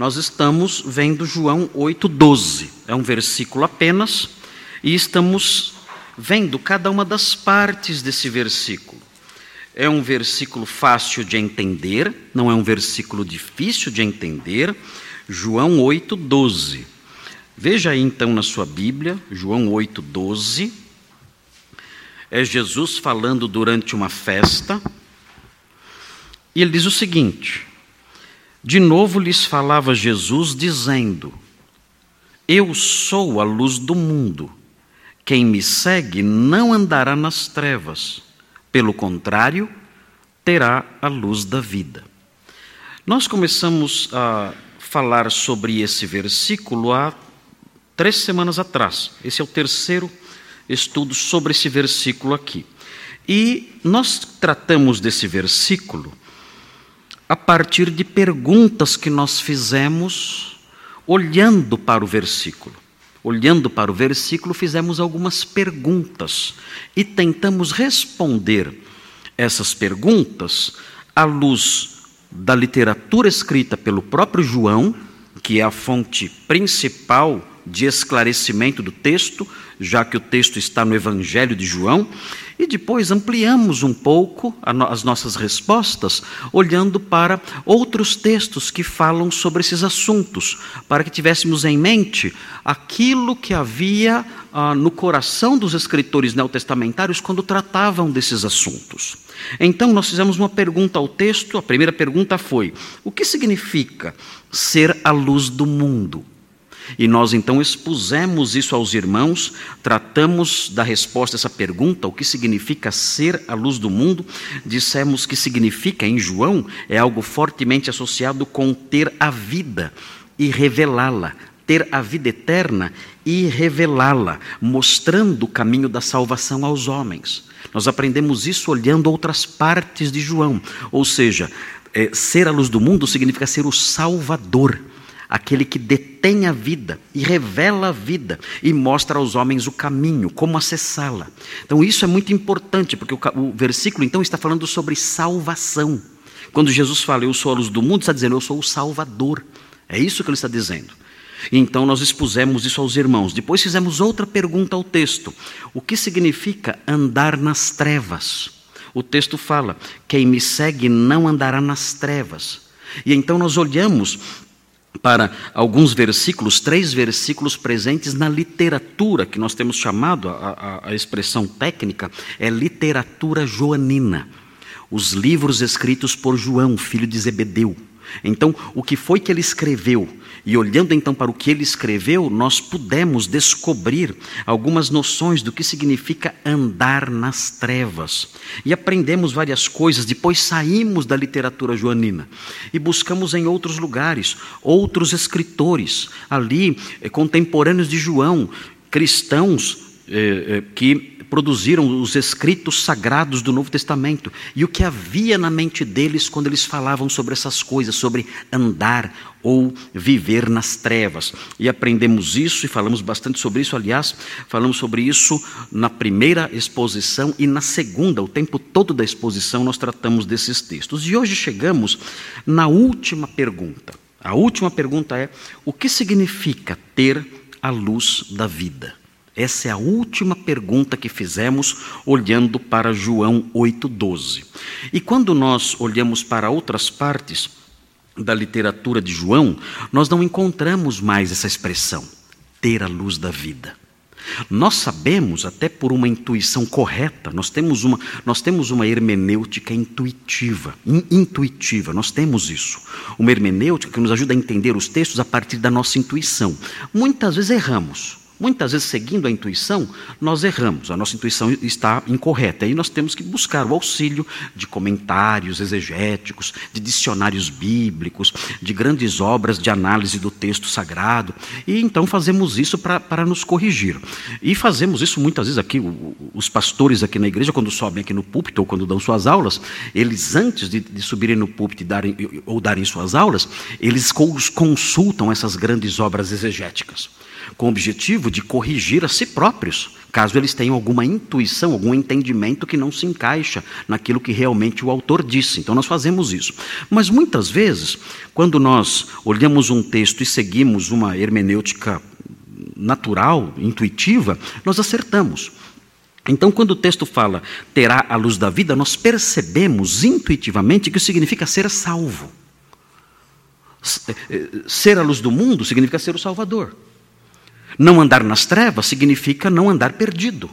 nós estamos vendo João 8,12. É um versículo apenas, e estamos vendo cada uma das partes desse versículo. É um versículo fácil de entender, não é um versículo difícil de entender. João 8,12. Veja aí então na sua Bíblia, João 8,12. É Jesus falando durante uma festa. E ele diz o seguinte: De novo lhes falava Jesus, dizendo: Eu sou a luz do mundo. Quem me segue não andará nas trevas, pelo contrário, terá a luz da vida. Nós começamos a falar sobre esse versículo há três semanas atrás. Esse é o terceiro estudo sobre esse versículo aqui. E nós tratamos desse versículo a partir de perguntas que nós fizemos olhando para o versículo. Olhando para o versículo, fizemos algumas perguntas e tentamos responder essas perguntas à luz da literatura escrita pelo próprio João, que é a fonte principal de esclarecimento do texto, já que o texto está no Evangelho de João, e depois ampliamos um pouco as nossas respostas, olhando para outros textos que falam sobre esses assuntos, para que tivéssemos em mente aquilo que havia ah, no coração dos escritores neotestamentários quando tratavam desses assuntos. Então, nós fizemos uma pergunta ao texto. A primeira pergunta foi: o que significa ser a luz do mundo? E nós então expusemos isso aos irmãos, tratamos da resposta a essa pergunta, o que significa ser a luz do mundo. Dissemos que significa, em João, é algo fortemente associado com ter a vida e revelá-la, ter a vida eterna e revelá-la, mostrando o caminho da salvação aos homens. Nós aprendemos isso olhando outras partes de João, ou seja, é, ser a luz do mundo significa ser o Salvador aquele que detém a vida e revela a vida e mostra aos homens o caminho, como acessá-la. Então isso é muito importante, porque o, o versículo então está falando sobre salvação. Quando Jesus fala, eu sou a luz do mundo, está dizendo, eu sou o Salvador. É isso que ele está dizendo. Então nós expusemos isso aos irmãos. Depois fizemos outra pergunta ao texto: o que significa andar nas trevas? O texto fala: quem me segue não andará nas trevas. E então nós olhamos para alguns versículos, três versículos presentes na literatura, que nós temos chamado, a, a, a expressão técnica, é literatura joanina. Os livros escritos por João, filho de Zebedeu. Então, o que foi que ele escreveu? E olhando então para o que ele escreveu, nós pudemos descobrir algumas noções do que significa andar nas trevas. E aprendemos várias coisas, depois saímos da literatura joanina e buscamos em outros lugares, outros escritores, ali, eh, contemporâneos de João, cristãos eh, eh, que produziram os escritos sagrados do Novo Testamento e o que havia na mente deles quando eles falavam sobre essas coisas, sobre andar ou viver nas trevas. E aprendemos isso e falamos bastante sobre isso, aliás, falamos sobre isso na primeira exposição e na segunda, o tempo todo da exposição nós tratamos desses textos. E hoje chegamos na última pergunta. A última pergunta é: o que significa ter a luz da vida? Essa é a última pergunta que fizemos olhando para João 8,12. E quando nós olhamos para outras partes da literatura de João, nós não encontramos mais essa expressão, ter a luz da vida. Nós sabemos, até por uma intuição correta, nós temos uma, nós temos uma hermenêutica intuitiva, in, intuitiva, nós temos isso. Uma hermenêutica que nos ajuda a entender os textos a partir da nossa intuição. Muitas vezes erramos, Muitas vezes, seguindo a intuição, nós erramos, a nossa intuição está incorreta. E nós temos que buscar o auxílio de comentários exegéticos, de dicionários bíblicos, de grandes obras de análise do texto sagrado. E então fazemos isso para nos corrigir. E fazemos isso muitas vezes aqui, os pastores aqui na igreja, quando sobem aqui no púlpito ou quando dão suas aulas, eles antes de, de subirem no púlpito darem, ou darem suas aulas, eles consultam essas grandes obras exegéticas com o objetivo de corrigir a si próprios, caso eles tenham alguma intuição, algum entendimento que não se encaixa naquilo que realmente o autor disse. Então nós fazemos isso. Mas muitas vezes, quando nós olhamos um texto e seguimos uma hermenêutica natural, intuitiva, nós acertamos. Então, quando o texto fala terá a luz da vida, nós percebemos intuitivamente que isso significa ser salvo. Eh, eh, ser a luz do mundo significa ser o Salvador. Não andar nas trevas significa não andar perdido.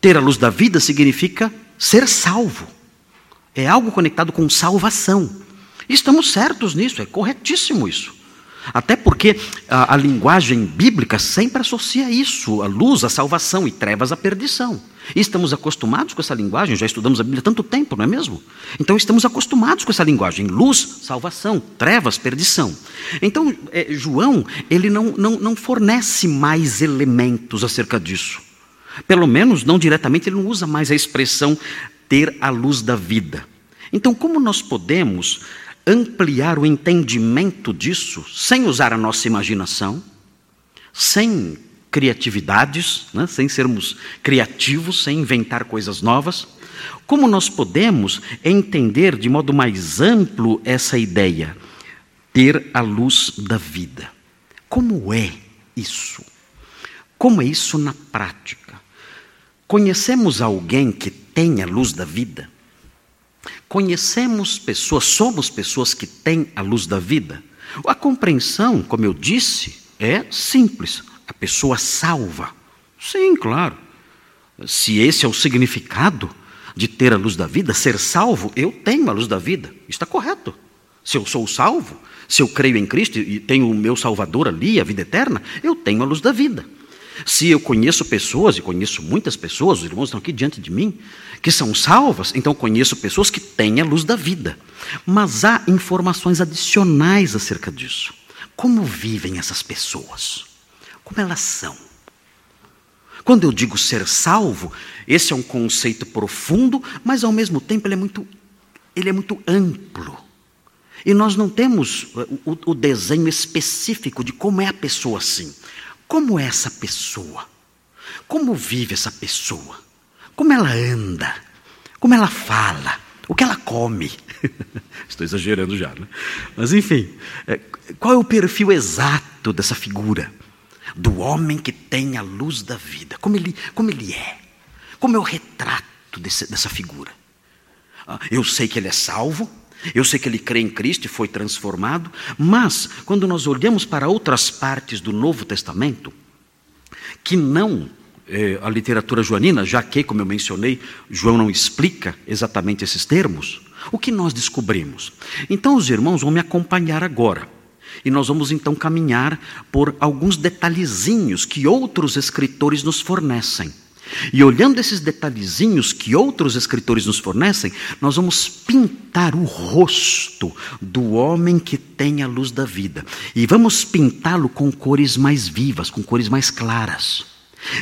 Ter a luz da vida significa ser salvo. É algo conectado com salvação. Estamos certos nisso, é corretíssimo isso. Até porque a, a, linguagem bíblica sempre associa isso, a luz, a salvação e trevas, a perdição. E estamos acostumados com essa linguagem, já estudamos a Bíblia há tanto tempo, não é mesmo? Então estamos acostumados com essa linguagem: luz, salvação, trevas, perdição. Então, é, João, ele não, não, não fornece mais elementos acerca disso. Pelo menos, não diretamente, ele não usa mais a expressão ter a luz da vida. Então, como nós podemos ampliar o entendimento disso sem usar a nossa imaginação, sem criatividades, né, sem sermos criativos, sem inventar coisas novas. Como nós podemos entender de modo mais amplo essa ideia? Ter a luz da vida. Como é isso? Como é isso na prática? Conhecemos alguém que tem a luz da vida? Conhecemos pessoas, somos pessoas que têm a luz da vida? A compreensão, como eu disse, é simples. A pessoa salva. Sim, claro. Se esse é o significado de ter a luz da vida, ser salvo, eu tenho a luz da vida. Está correto. Se eu sou salvo, se eu creio em Cristo e tenho o meu Salvador ali, a vida eterna, eu tenho a luz da vida. Se eu conheço pessoas, e conheço muitas pessoas, os irmãos estão aqui diante de mim, que são salvas, então conheço pessoas que têm a luz da vida. Mas há informações adicionais acerca disso. Como vivem essas pessoas? Como elas são? Quando eu digo ser salvo, esse é um conceito profundo, mas ao mesmo tempo ele é muito, ele é muito amplo. E nós não temos o, o desenho específico de como é a pessoa assim. Como é essa pessoa? Como vive essa pessoa? Como ela anda? Como ela fala? O que ela come? Estou exagerando já, né? Mas enfim, é, qual é o perfil exato dessa figura? Do homem que tem a luz da vida. Como ele, como ele é? Como é o retrato desse, dessa figura? Ah, eu sei que ele é salvo, eu sei que ele crê em Cristo e foi transformado, mas quando nós olhamos para outras partes do Novo Testamento, que não é, a literatura joanina, já que, como eu mencionei, João não explica exatamente esses termos, o que nós descobrimos? Então, os irmãos vão me acompanhar agora. E nós vamos então caminhar por alguns detalhezinhos que outros escritores nos fornecem. E olhando esses detalhezinhos que outros escritores nos fornecem, nós vamos pintar o rosto do homem que tem a luz da vida. E vamos pintá-lo com cores mais vivas, com cores mais claras.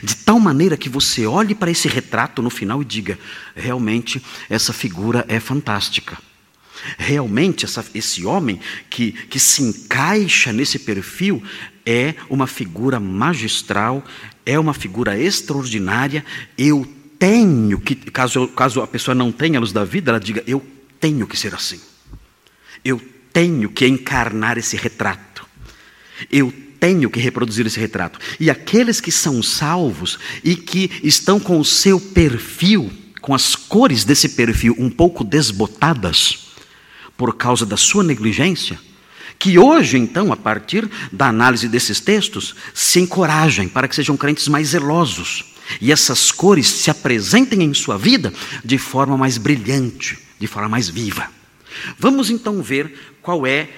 De tal maneira que você olhe para esse retrato no final e diga: realmente essa figura é fantástica. Realmente, essa, esse homem que, que se encaixa nesse perfil é uma figura magistral, é uma figura extraordinária. Eu tenho que, caso, caso a pessoa não tenha a luz da vida, ela diga: eu tenho que ser assim. Eu tenho que encarnar esse retrato. Eu tenho que reproduzir esse retrato. E aqueles que são salvos e que estão com o seu perfil, com as cores desse perfil um pouco desbotadas, por causa da sua negligência, que hoje, então, a partir da análise desses textos, se encorajem para que sejam crentes mais zelosos e essas cores se apresentem em sua vida de forma mais brilhante, de forma mais viva. Vamos então ver qual é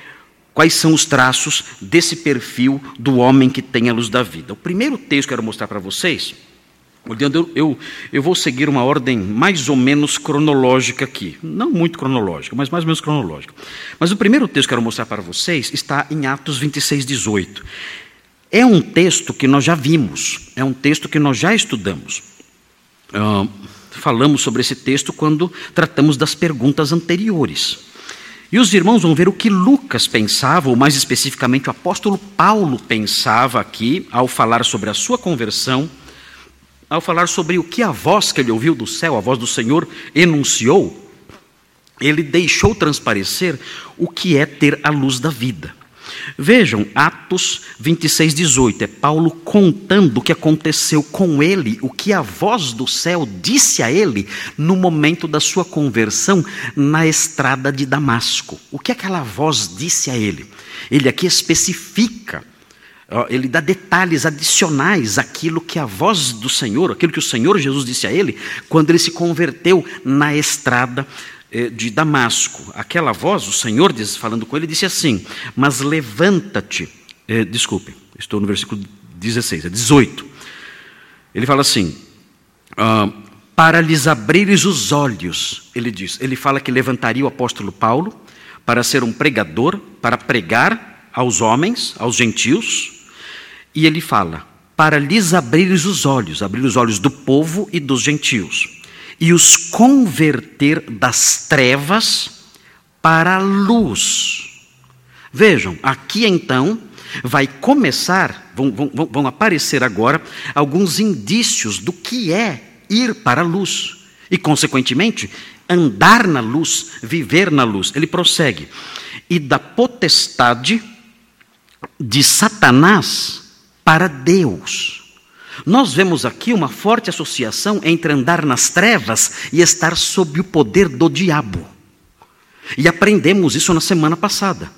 quais são os traços desse perfil do homem que tem a luz da vida. O primeiro texto que eu quero mostrar para vocês Olhando, eu, eu, vou seguir uma ordem mais ou menos cronológica aqui. Não muito cronológica, mas mais ou menos cronológica. Mas o primeiro texto que eu quero mostrar para vocês está em Atos 26, 18. É um texto que nós já vimos, é um texto que nós já estudamos. Uh, falamos sobre esse texto quando tratamos das perguntas anteriores. E os irmãos vão ver o que Lucas pensava, ou mais especificamente o apóstolo Paulo pensava aqui, ao falar sobre a sua conversão, ao falar sobre o que a voz que ele ouviu do céu, a voz do Senhor, enunciou, ele deixou transparecer o que é ter a luz da vida. Vejam, Atos 26, 18, é Paulo contando o que aconteceu com ele, o que a voz do céu disse a ele no momento da sua conversão na estrada de Damasco. O que aquela voz disse a ele? Ele aqui especifica, ele dá detalhes adicionais àquilo que a voz do Senhor, aquilo que o Senhor Jesus disse a ele, quando ele se converteu na estrada eh, de Damasco. Aquela voz, o Senhor diz, falando com ele, disse assim: Mas levanta-te. Eh, desculpe, estou no versículo 16, é 18. Ele fala assim: ah, Para lhes abrires os olhos, ele diz. Ele fala que levantaria o apóstolo Paulo para ser um pregador, para pregar aos homens, aos gentios. E ele fala: Para lhes abrires os olhos, abrir os olhos do povo e dos gentios e os converter das trevas para a luz. Vejam, aqui então vai começar, vão, vão, vão aparecer agora alguns indícios do que é ir para a luz e, consequentemente, andar na luz, viver na luz. Ele prossegue. E da potestade de Satanás para Deus. Nós vemos aqui uma forte associação entre andar nas trevas e estar sob o poder do diabo. E aprendemos isso na semana passada.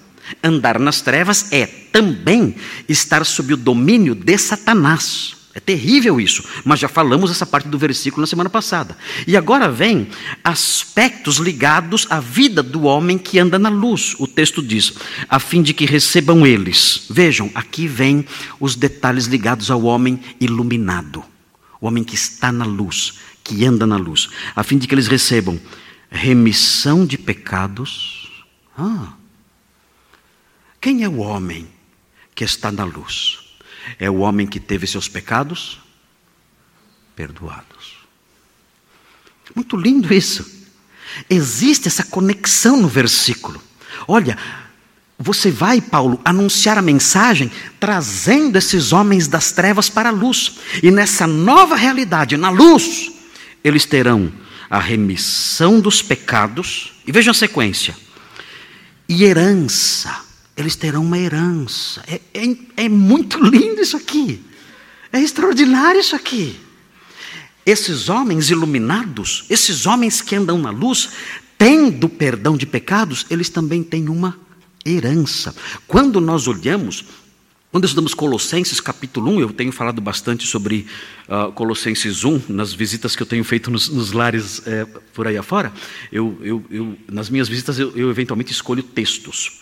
Andar nas trevas é também estar sob o domínio de Satanás. É terrível isso, mas já falamos essa parte do versículo na semana passada. E agora vem aspectos ligados à vida do homem que anda na luz. O texto diz: a fim de que recebam eles. Vejam, aqui vem os detalhes ligados ao homem iluminado, o homem que está na luz, que anda na luz, a fim de que eles recebam remissão de pecados. Ah, quem é o homem que está na luz? É o homem que teve seus pecados perdoados. Muito lindo isso. Existe essa conexão no versículo. Olha, você vai, Paulo, anunciar a mensagem trazendo esses homens das trevas para a luz. E nessa nova realidade, na luz, eles terão a remissão dos pecados. E vejam a sequência: e herança eles terão uma herança. É, é, é muito lindo isso aqui. É extraordinário isso aqui. Esses homens iluminados, esses homens que andam na luz, tendo perdão de pecados, eles também têm uma herança. Quando nós olhamos, quando estudamos Colossenses capítulo 1, eu tenho falado bastante sobre uh, Colossenses 1, nas visitas que eu tenho feito nos, nos lares é, por aí afora, eu, eu, eu, nas minhas visitas eu, eu eventualmente escolho textos.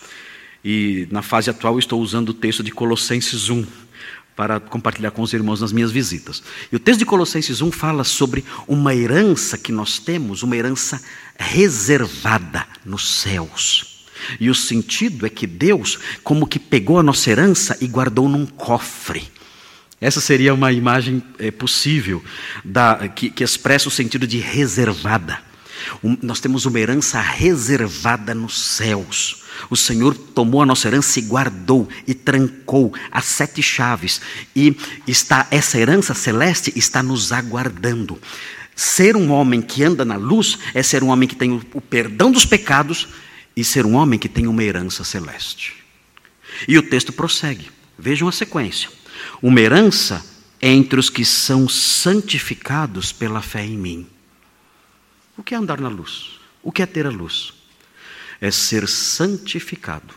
E na fase atual estou usando o texto de Colossenses 1 para compartilhar com os irmãos nas minhas visitas. E o texto de Colossenses 1 fala sobre uma herança que nós temos, uma herança reservada nos céus. E o sentido é que Deus, como que pegou a nossa herança e guardou num cofre. Essa seria uma imagem é, possível da, que, que expressa o sentido de reservada. Nós temos uma herança reservada nos céus. O Senhor tomou a nossa herança e guardou e trancou as sete chaves. E está essa herança celeste está nos aguardando. Ser um homem que anda na luz é ser um homem que tem o perdão dos pecados e ser um homem que tem uma herança celeste. E o texto prossegue. Vejam a sequência. Uma herança entre os que são santificados pela fé em mim. O que é andar na luz? O que é ter a luz? É ser santificado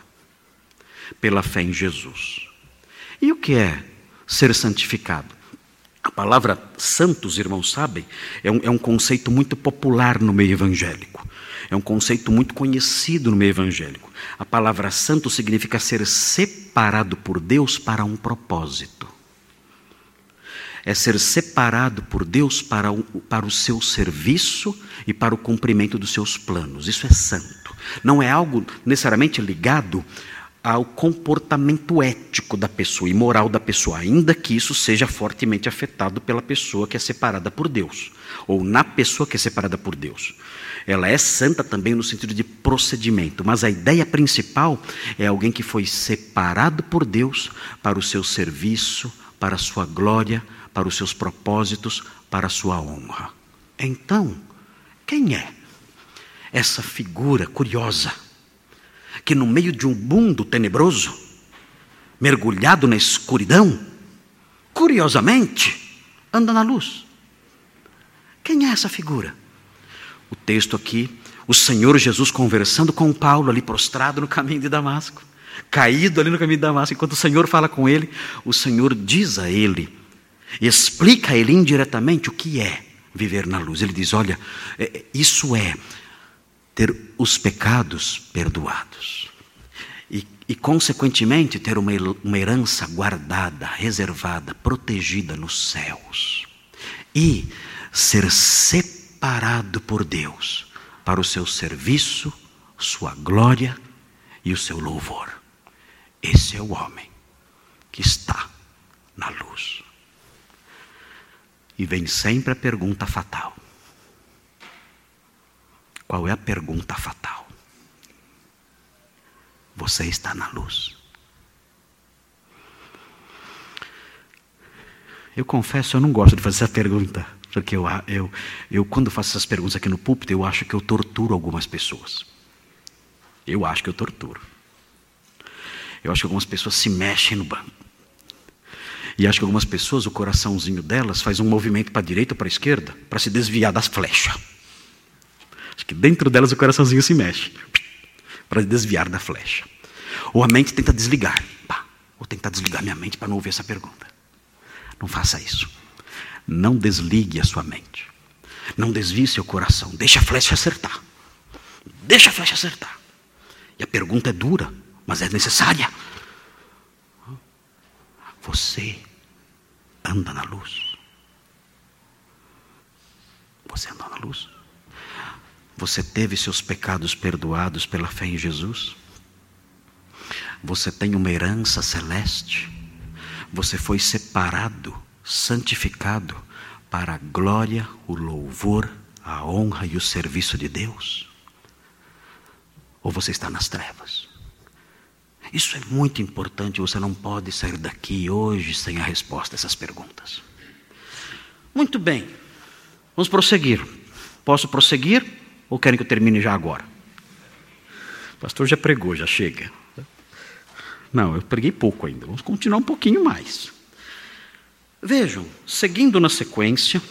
pela fé em Jesus. E o que é ser santificado? A palavra santos, irmãos sabem, é um, é um conceito muito popular no meio evangélico. É um conceito muito conhecido no meio evangélico. A palavra santo significa ser separado por Deus para um propósito é ser separado por Deus para o, para o seu serviço e para o cumprimento dos seus planos. Isso é santo. Não é algo necessariamente ligado ao comportamento ético da pessoa e moral da pessoa, ainda que isso seja fortemente afetado pela pessoa que é separada por Deus, ou na pessoa que é separada por Deus. Ela é santa também no sentido de procedimento, mas a ideia principal é alguém que foi separado por Deus para o seu serviço, para a sua glória, para os seus propósitos, para a sua honra. Então, quem é essa figura curiosa que no meio de um mundo tenebroso, mergulhado na escuridão, curiosamente, anda na luz? Quem é essa figura? O texto aqui, o Senhor Jesus conversando com Paulo ali prostrado no caminho de Damasco, caído ali no caminho de Damasco, enquanto o Senhor fala com ele, o Senhor diz a ele, explica a ele indiretamente o que é viver na luz. Ele diz: Olha, é, é, isso é ter os pecados perdoados. E, e consequentemente, ter uma, uma herança guardada, reservada, protegida nos céus. E ser separado por Deus para o seu serviço, sua glória e o seu louvor. Esse é o homem que está na luz. E vem sempre a pergunta fatal: qual é a pergunta fatal? Você está na luz. Eu confesso, eu não gosto de fazer essa pergunta, porque eu, eu, eu quando faço essas perguntas aqui no púlpito, eu acho que eu torturo algumas pessoas. Eu acho que eu torturo. Eu acho que algumas pessoas se mexem no banco. E acho que algumas pessoas, o coraçãozinho delas, faz um movimento para a direita ou para a esquerda, para se desviar das flechas. Acho que dentro delas o coraçãozinho se mexe para desviar da flecha. Ou a mente tenta desligar. Pá, vou tentar desligar minha mente para não ouvir essa pergunta. Não faça isso. Não desligue a sua mente. Não desvie seu coração. Deixa a flecha acertar. Deixa a flecha acertar. E a pergunta é dura, mas é necessária. Você anda na luz. Você anda na luz. Você teve seus pecados perdoados pela fé em Jesus? Você tem uma herança celeste? Você foi separado, santificado para a glória, o louvor, a honra e o serviço de Deus? Ou você está nas trevas? Isso é muito importante, você não pode sair daqui hoje sem a resposta a essas perguntas. Muito bem, vamos prosseguir. Posso prosseguir? Ou querem que eu termine já agora? O pastor já pregou, já chega. Não, eu preguei pouco ainda. Vamos continuar um pouquinho mais. Vejam, seguindo na sequência,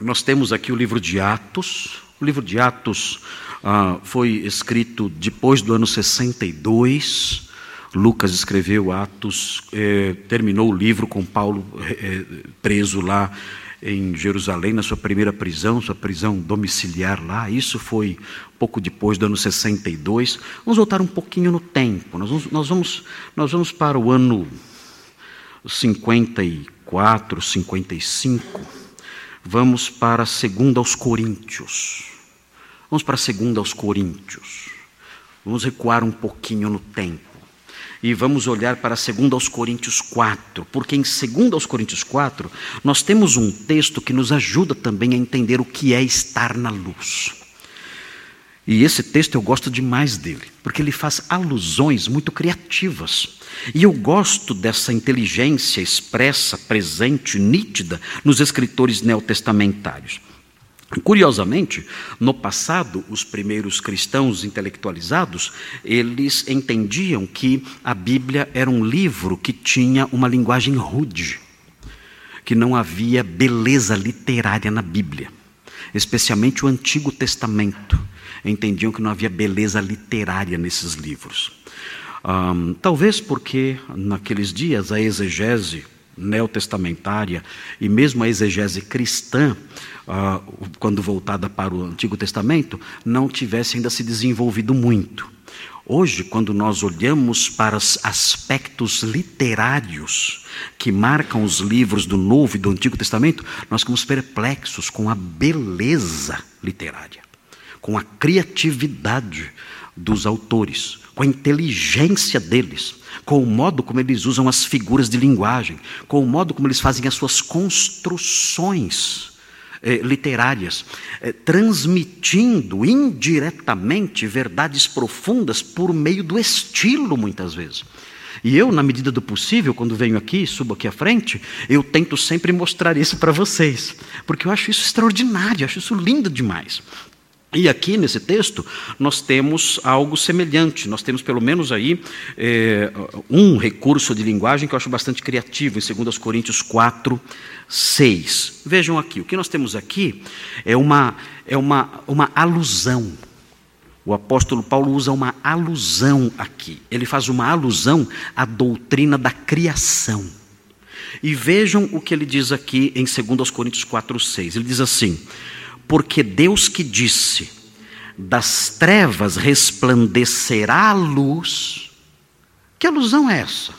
nós temos aqui o livro de Atos. O livro de Atos ah, foi escrito depois do ano 62. Lucas escreveu Atos, eh, terminou o livro com Paulo eh, preso lá em Jerusalém, na sua primeira prisão, sua prisão domiciliar lá. Isso foi pouco depois do ano 62. Vamos voltar um pouquinho no tempo. Nós vamos, nós vamos, nós vamos para o ano 54, 55. Vamos para a segunda aos Coríntios. Vamos para a segunda aos Coríntios. Vamos recuar um pouquinho no tempo e vamos olhar para 2 aos Coríntios 4, porque em 2 aos Coríntios 4 nós temos um texto que nos ajuda também a entender o que é estar na luz. E esse texto eu gosto demais dele, porque ele faz alusões muito criativas. E eu gosto dessa inteligência expressa, presente, nítida nos escritores neotestamentários. Curiosamente, no passado, os primeiros cristãos intelectualizados, eles entendiam que a Bíblia era um livro que tinha uma linguagem rude, que não havia beleza literária na Bíblia, especialmente o Antigo Testamento. Entendiam que não havia beleza literária nesses livros. Talvez porque naqueles dias a exegese neotestamentária e mesmo a exegese cristã ah, quando voltada para o Antigo Testamento, não tivesse ainda se desenvolvido muito. Hoje, quando nós olhamos para os aspectos literários que marcam os livros do Novo e do Antigo Testamento, nós ficamos perplexos com a beleza literária, com a criatividade dos autores, com a inteligência deles, com o modo como eles usam as figuras de linguagem, com o modo como eles fazem as suas construções eh, literárias, eh, transmitindo indiretamente verdades profundas por meio do estilo, muitas vezes. E eu, na medida do possível, quando venho aqui, subo aqui à frente, eu tento sempre mostrar isso para vocês, porque eu acho isso extraordinário, acho isso lindo demais. E aqui nesse texto nós temos algo semelhante, nós temos pelo menos aí é, um recurso de linguagem que eu acho bastante criativo, em 2 Coríntios 4, 6. Vejam aqui, o que nós temos aqui é uma, é uma, uma alusão. O apóstolo Paulo usa uma alusão aqui. Ele faz uma alusão à doutrina da criação. E vejam o que ele diz aqui em 2 Coríntios 4, 6. Ele diz assim: Porque Deus que disse, das trevas resplandecerá a luz. Que alusão é essa?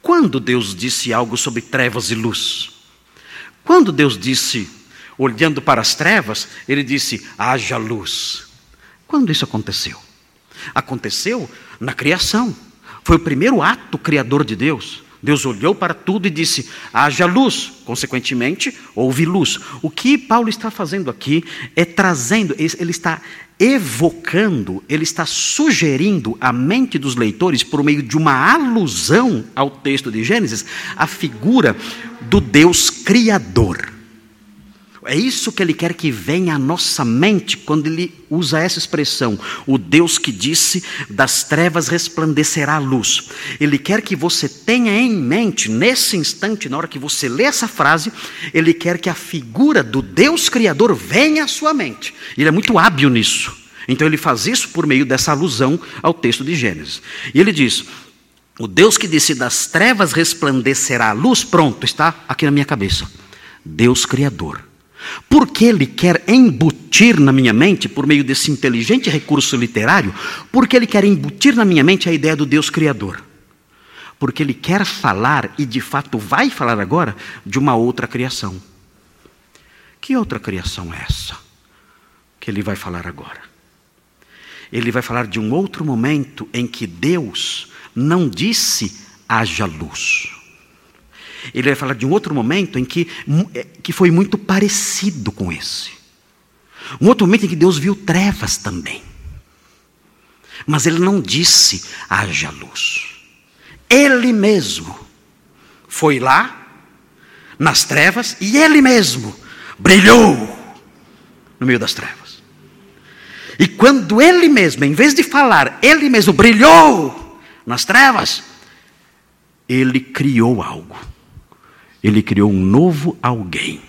Quando Deus disse algo sobre trevas e luz? Quando Deus disse, olhando para as trevas, ele disse: haja luz. Quando isso aconteceu? Aconteceu na criação. Foi o primeiro ato criador de Deus. Deus olhou para tudo e disse: haja luz. Consequentemente, houve luz. O que Paulo está fazendo aqui é trazendo, ele está evocando, ele está sugerindo à mente dos leitores, por meio de uma alusão ao texto de Gênesis, a figura do Deus Criador. É isso que ele quer que venha à nossa mente quando ele usa essa expressão. O Deus que disse: das trevas resplandecerá a luz. Ele quer que você tenha em mente, nesse instante, na hora que você lê essa frase, ele quer que a figura do Deus Criador venha à sua mente. Ele é muito hábil nisso. Então ele faz isso por meio dessa alusão ao texto de Gênesis. E ele diz: o Deus que disse: das trevas resplandecerá a luz, pronto, está aqui na minha cabeça. Deus Criador. Porque ele quer embutir na minha mente, por meio desse inteligente recurso literário, porque ele quer embutir na minha mente a ideia do Deus Criador. Porque ele quer falar, e de fato vai falar agora, de uma outra criação. Que outra criação é essa? Que ele vai falar agora. Ele vai falar de um outro momento em que Deus não disse haja luz. Ele vai falar de um outro momento em que, é, que foi muito parecido com esse. Um outro momento em que Deus viu trevas também. Mas ele não disse haja luz. Ele mesmo foi lá nas trevas e ele mesmo brilhou no meio das trevas. E quando ele mesmo, em vez de falar, ele mesmo brilhou nas trevas, ele criou algo. Ele criou um novo alguém.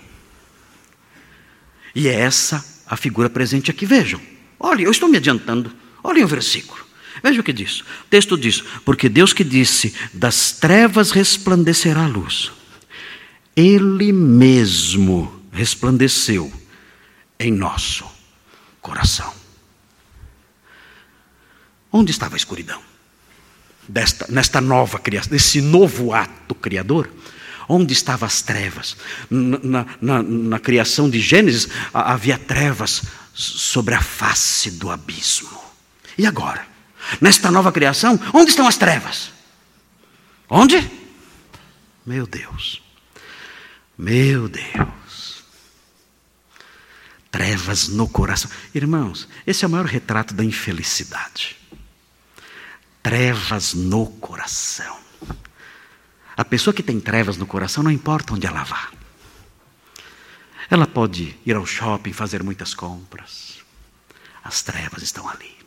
E é essa a figura presente aqui. Vejam. Olhem, eu estou me adiantando. Olhem o versículo. Veja o que diz. O texto diz: Porque Deus que disse: Das trevas resplandecerá a luz. Ele mesmo resplandeceu em nosso coração. Onde estava a escuridão? Desta, nesta nova criação, nesse novo ato criador, Onde estavam as trevas? Na, na, na criação de Gênesis havia trevas sobre a face do abismo. E agora? Nesta nova criação, onde estão as trevas? Onde? Meu Deus. Meu Deus. Trevas no coração. Irmãos, esse é o maior retrato da infelicidade. Trevas no coração. A pessoa que tem trevas no coração, não importa onde ela vá. Ela pode ir ao shopping fazer muitas compras. As trevas estão ali.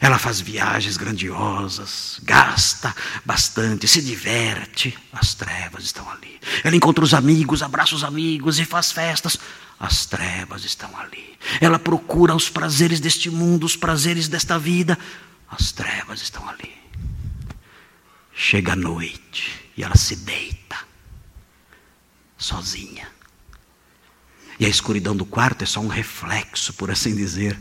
Ela faz viagens grandiosas, gasta bastante, se diverte. As trevas estão ali. Ela encontra os amigos, abraça os amigos e faz festas. As trevas estão ali. Ela procura os prazeres deste mundo, os prazeres desta vida. As trevas estão ali. Chega a noite e ela se deita, sozinha. E a escuridão do quarto é só um reflexo, por assim dizer,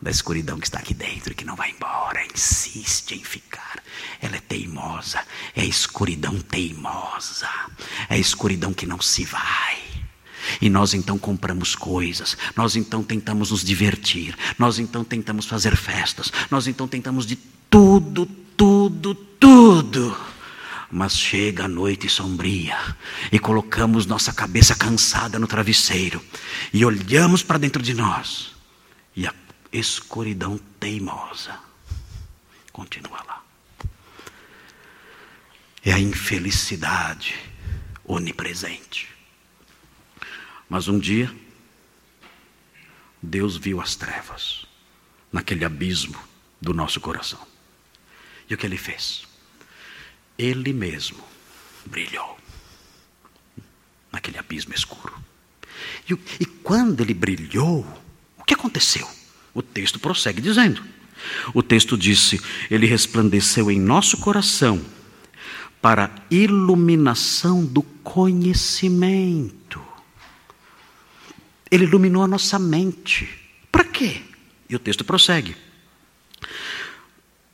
da escuridão que está aqui dentro e que não vai embora, insiste em ficar. Ela é teimosa, é a escuridão teimosa, é a escuridão que não se vai. E nós então compramos coisas, nós então tentamos nos divertir, nós então tentamos fazer festas, nós então tentamos de tudo, tudo, tudo Mas chega a noite sombria e colocamos nossa cabeça cansada no travesseiro e olhamos para dentro de nós e a escuridão teimosa continua lá. É a infelicidade onipresente. Mas um dia, Deus viu as trevas naquele abismo do nosso coração. E o que ele fez? Ele mesmo brilhou naquele abismo escuro. E, e quando ele brilhou, o que aconteceu? O texto prossegue dizendo: o texto disse, ele resplandeceu em nosso coração para iluminação do conhecimento. Ele iluminou a nossa mente. Para quê? E o texto prossegue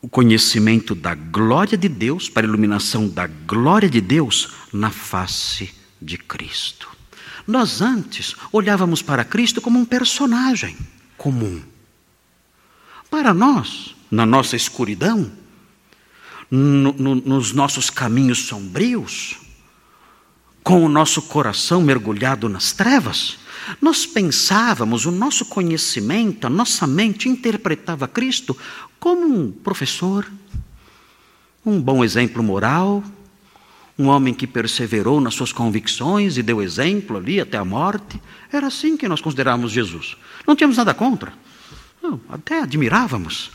o conhecimento da glória de Deus, para a iluminação da glória de Deus na face de Cristo. Nós antes olhávamos para Cristo como um personagem comum. Para nós, na nossa escuridão, no, no, nos nossos caminhos sombrios, com o nosso coração mergulhado nas trevas, nós pensávamos, o nosso conhecimento, a nossa mente interpretava Cristo como um professor, um bom exemplo moral, um homem que perseverou nas suas convicções e deu exemplo ali até a morte. Era assim que nós considerávamos Jesus. Não tínhamos nada contra, Não, até admirávamos.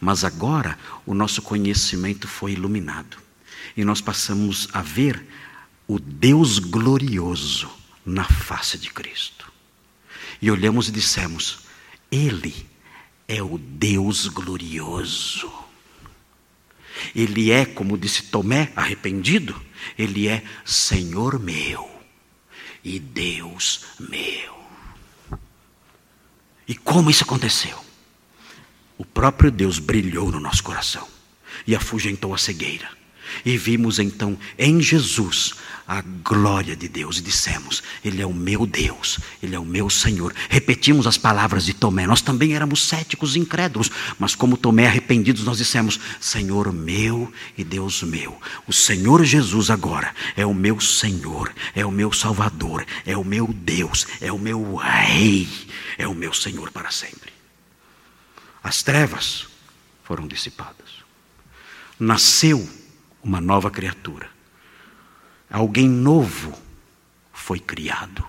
Mas agora o nosso conhecimento foi iluminado e nós passamos a ver o Deus glorioso na face de Cristo. E olhamos e dissemos: Ele é o Deus glorioso. Ele é, como disse Tomé, arrependido, ele é Senhor meu e Deus meu. E como isso aconteceu? O próprio Deus brilhou no nosso coração e afugentou a cegueira. E vimos então em Jesus a glória de Deus e dissemos: Ele é o meu Deus, Ele é o meu Senhor. Repetimos as palavras de Tomé. Nós também éramos céticos e incrédulos, mas como Tomé arrependidos, nós dissemos: Senhor meu e Deus meu. O Senhor Jesus agora é o meu Senhor, é o meu Salvador, é o meu Deus, é o meu Rei, é o meu Senhor para sempre. As trevas foram dissipadas. Nasceu uma nova criatura. Alguém novo foi criado.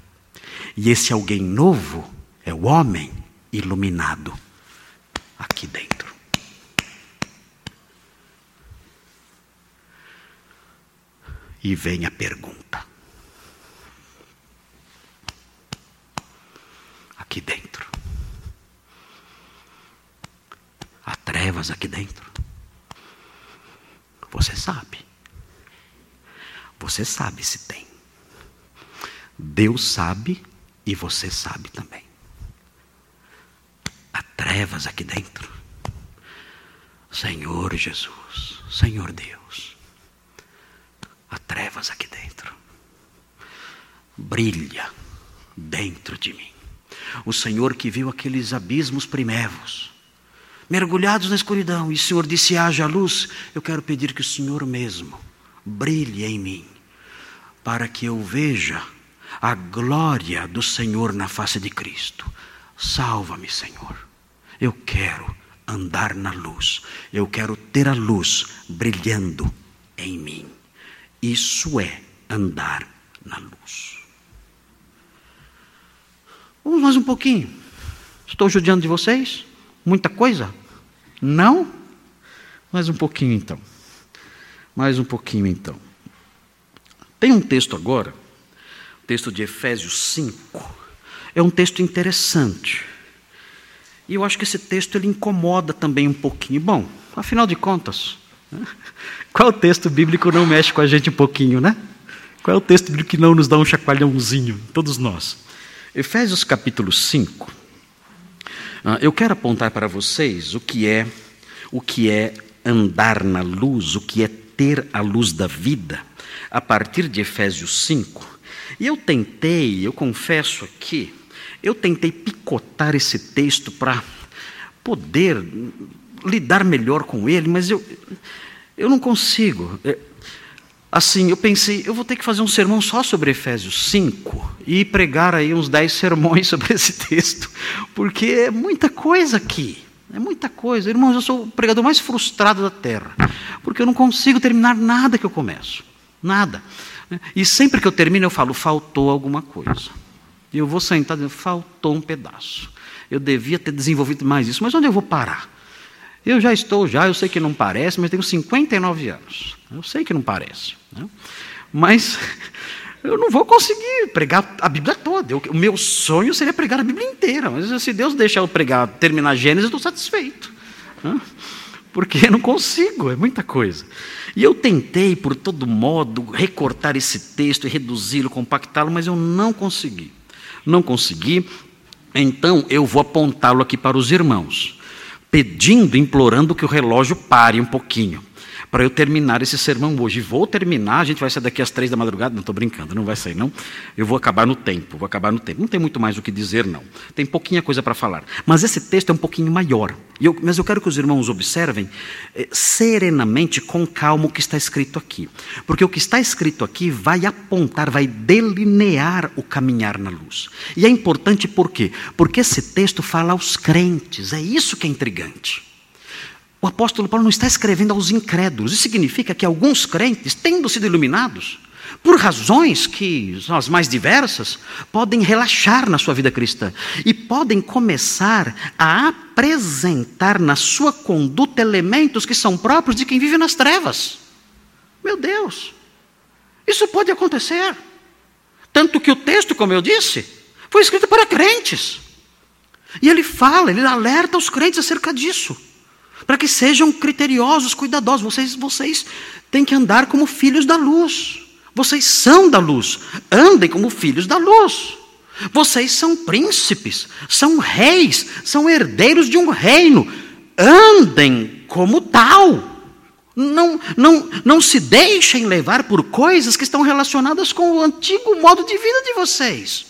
E esse alguém novo é o homem iluminado aqui dentro. E vem a pergunta. Aqui dentro. Há trevas aqui dentro. Você sabe. Você sabe se tem. Deus sabe e você sabe também. Há trevas aqui dentro. Senhor Jesus, Senhor Deus, há trevas aqui dentro. Brilha dentro de mim. O Senhor que viu aqueles abismos primevos mergulhados na escuridão, e o Senhor disse: haja luz. Eu quero pedir que o Senhor mesmo brilhe em mim, para que eu veja a glória do Senhor na face de Cristo. Salva-me, Senhor. Eu quero andar na luz, eu quero ter a luz brilhando em mim. Isso é andar na luz. Vamos mais um pouquinho. Estou judiando de vocês? Muita coisa? Não? Mais um pouquinho então. Mais um pouquinho então. Tem um texto agora, texto de Efésios 5. É um texto interessante. E eu acho que esse texto ele incomoda também um pouquinho. Bom, afinal de contas, né? qual texto bíblico não mexe com a gente um pouquinho, né? Qual é o texto bíblico que não nos dá um chacoalhãozinho? Todos nós. Efésios capítulo 5. Ah, eu quero apontar para vocês o que é o que é andar na luz, o que é ter a luz da vida, a partir de Efésios 5. E eu tentei, eu confesso aqui, eu tentei picotar esse texto para poder lidar melhor com ele, mas eu, eu não consigo. É, assim, eu pensei, eu vou ter que fazer um sermão só sobre Efésios 5 e pregar aí uns 10 sermões sobre esse texto, porque é muita coisa aqui. É muita coisa. Irmãos, eu sou o pregador mais frustrado da terra, porque eu não consigo terminar nada que eu começo. Nada. E sempre que eu termino, eu falo, faltou alguma coisa. E eu vou sentar dizendo, faltou um pedaço. Eu devia ter desenvolvido mais isso, mas onde eu vou parar? Eu já estou, já, eu sei que não parece, mas tenho 59 anos. Eu sei que não parece. Né? Mas eu não vou conseguir pregar a Bíblia toda. Eu, o meu sonho seria pregar a Bíblia inteira. Mas se Deus deixar eu pregar, terminar Gênesis, eu estou satisfeito. Né? Porque eu não consigo, é muita coisa. E eu tentei, por todo modo, recortar esse texto e reduzi-lo, compactá-lo, mas eu não consegui. Não consegui, então eu vou apontá-lo aqui para os irmãos pedindo, implorando que o relógio pare um pouquinho para eu terminar esse sermão hoje. Vou terminar, a gente vai sair daqui às três da madrugada. Não estou brincando, não vai sair, não. Eu vou acabar no tempo, vou acabar no tempo. Não tem muito mais o que dizer, não. Tem pouquinha coisa para falar. Mas esse texto é um pouquinho maior. Eu, mas eu quero que os irmãos observem eh, serenamente, com calma, o que está escrito aqui. Porque o que está escrito aqui vai apontar, vai delinear o caminhar na luz. E é importante por quê? Porque esse texto fala aos crentes. É isso que é intrigante. O apóstolo Paulo não está escrevendo aos incrédulos. Isso significa que alguns crentes, tendo sido iluminados, por razões que são as mais diversas, podem relaxar na sua vida cristã e podem começar a apresentar na sua conduta elementos que são próprios de quem vive nas trevas. Meu Deus, isso pode acontecer. Tanto que o texto, como eu disse, foi escrito para crentes. E ele fala, ele alerta os crentes acerca disso para que sejam criteriosos, cuidadosos. Vocês, vocês têm que andar como filhos da luz. Vocês são da luz. Andem como filhos da luz. Vocês são príncipes, são reis, são herdeiros de um reino. Andem como tal. Não, não, não se deixem levar por coisas que estão relacionadas com o antigo modo de vida de vocês.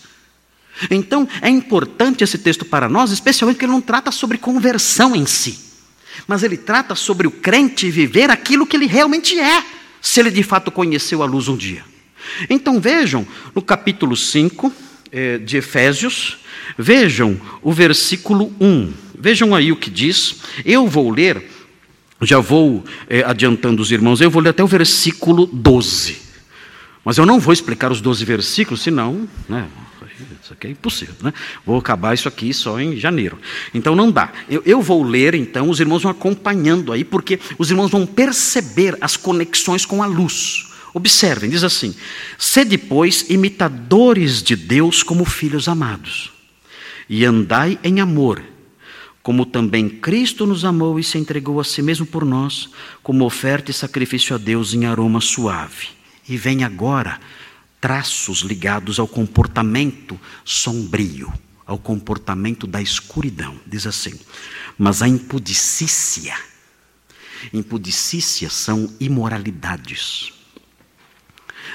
Então, é importante esse texto para nós, especialmente porque ele não trata sobre conversão em si mas ele trata sobre o crente viver aquilo que ele realmente é, se ele de fato conheceu a luz um dia. Então vejam, no capítulo 5 eh, de Efésios, vejam o versículo 1. Vejam aí o que diz. Eu vou ler, já vou eh, adiantando os irmãos, eu vou ler até o versículo 12. Mas eu não vou explicar os 12 versículos, senão, né, isso aqui é impossível, né? Vou acabar isso aqui só em janeiro. Então não dá. Eu, eu vou ler, então, os irmãos vão acompanhando aí, porque os irmãos vão perceber as conexões com a luz. Observem, diz assim: Sede, pois, imitadores de Deus como filhos amados, e andai em amor, como também Cristo nos amou e se entregou a si mesmo por nós, como oferta e sacrifício a Deus em aroma suave. E vem agora traços ligados ao comportamento sombrio, ao comportamento da escuridão. Diz assim: mas a impudicícia, impudicícia são imoralidades.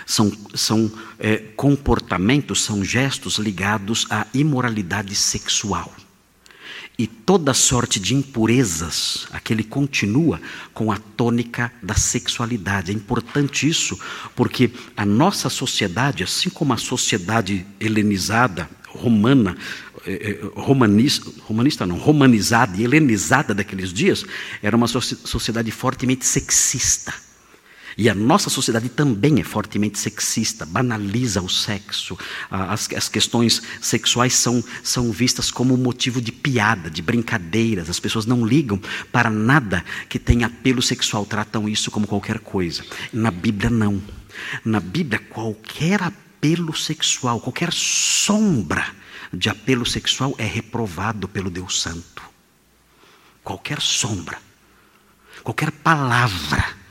São, são é, comportamentos, são gestos ligados à imoralidade sexual e toda sorte de impurezas, aquele continua com a tônica da sexualidade. É importante isso, porque a nossa sociedade, assim como a sociedade helenizada, romana, eh, eh, romanista, romanista não, romanizada e helenizada daqueles dias, era uma sociedade fortemente sexista. E a nossa sociedade também é fortemente sexista, banaliza o sexo. As, as, questões sexuais são, são vistas como motivo de piada, de brincadeiras. As pessoas não ligam para nada que tenha apelo sexual, tratam isso como qualquer coisa. Na Bíblia, não. Na Bíblia, qualquer apelo sexual, qualquer sombra de apelo sexual é reprovado pelo Deus Santo. Qualquer sombra, qualquer palavra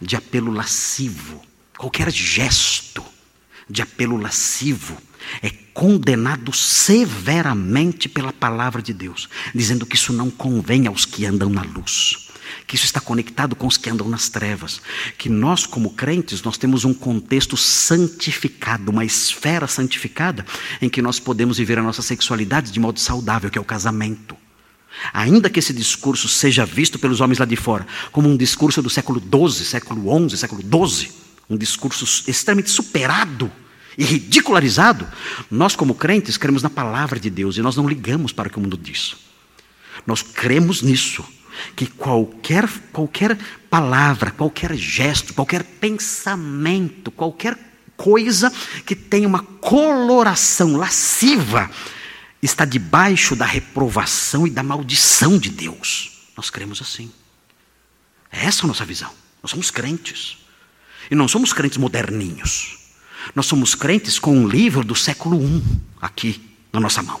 de apelo lascivo, qualquer gesto de apelo lascivo é condenado severamente pela palavra de Deus, dizendo que isso não convém aos que andam na luz, que isso está conectado com os que andam nas trevas, que nós como crentes nós temos um contexto santificado, uma esfera santificada em que nós podemos viver a nossa sexualidade de modo saudável, que é o casamento. Ainda que esse discurso seja visto pelos homens lá de fora como um discurso do século XII, século XI, século XII, um discurso extremamente superado e ridicularizado, nós, como crentes, cremos na palavra de Deus e nós não ligamos para o que o mundo diz. Nós cremos nisso, que qualquer, qualquer palavra, qualquer gesto, qualquer pensamento, qualquer coisa que tenha uma coloração lasciva, está debaixo da reprovação e da maldição de Deus. Nós cremos assim. É essa a nossa visão. Nós somos crentes. E não somos crentes moderninhos. Nós somos crentes com um livro do século I aqui na nossa mão.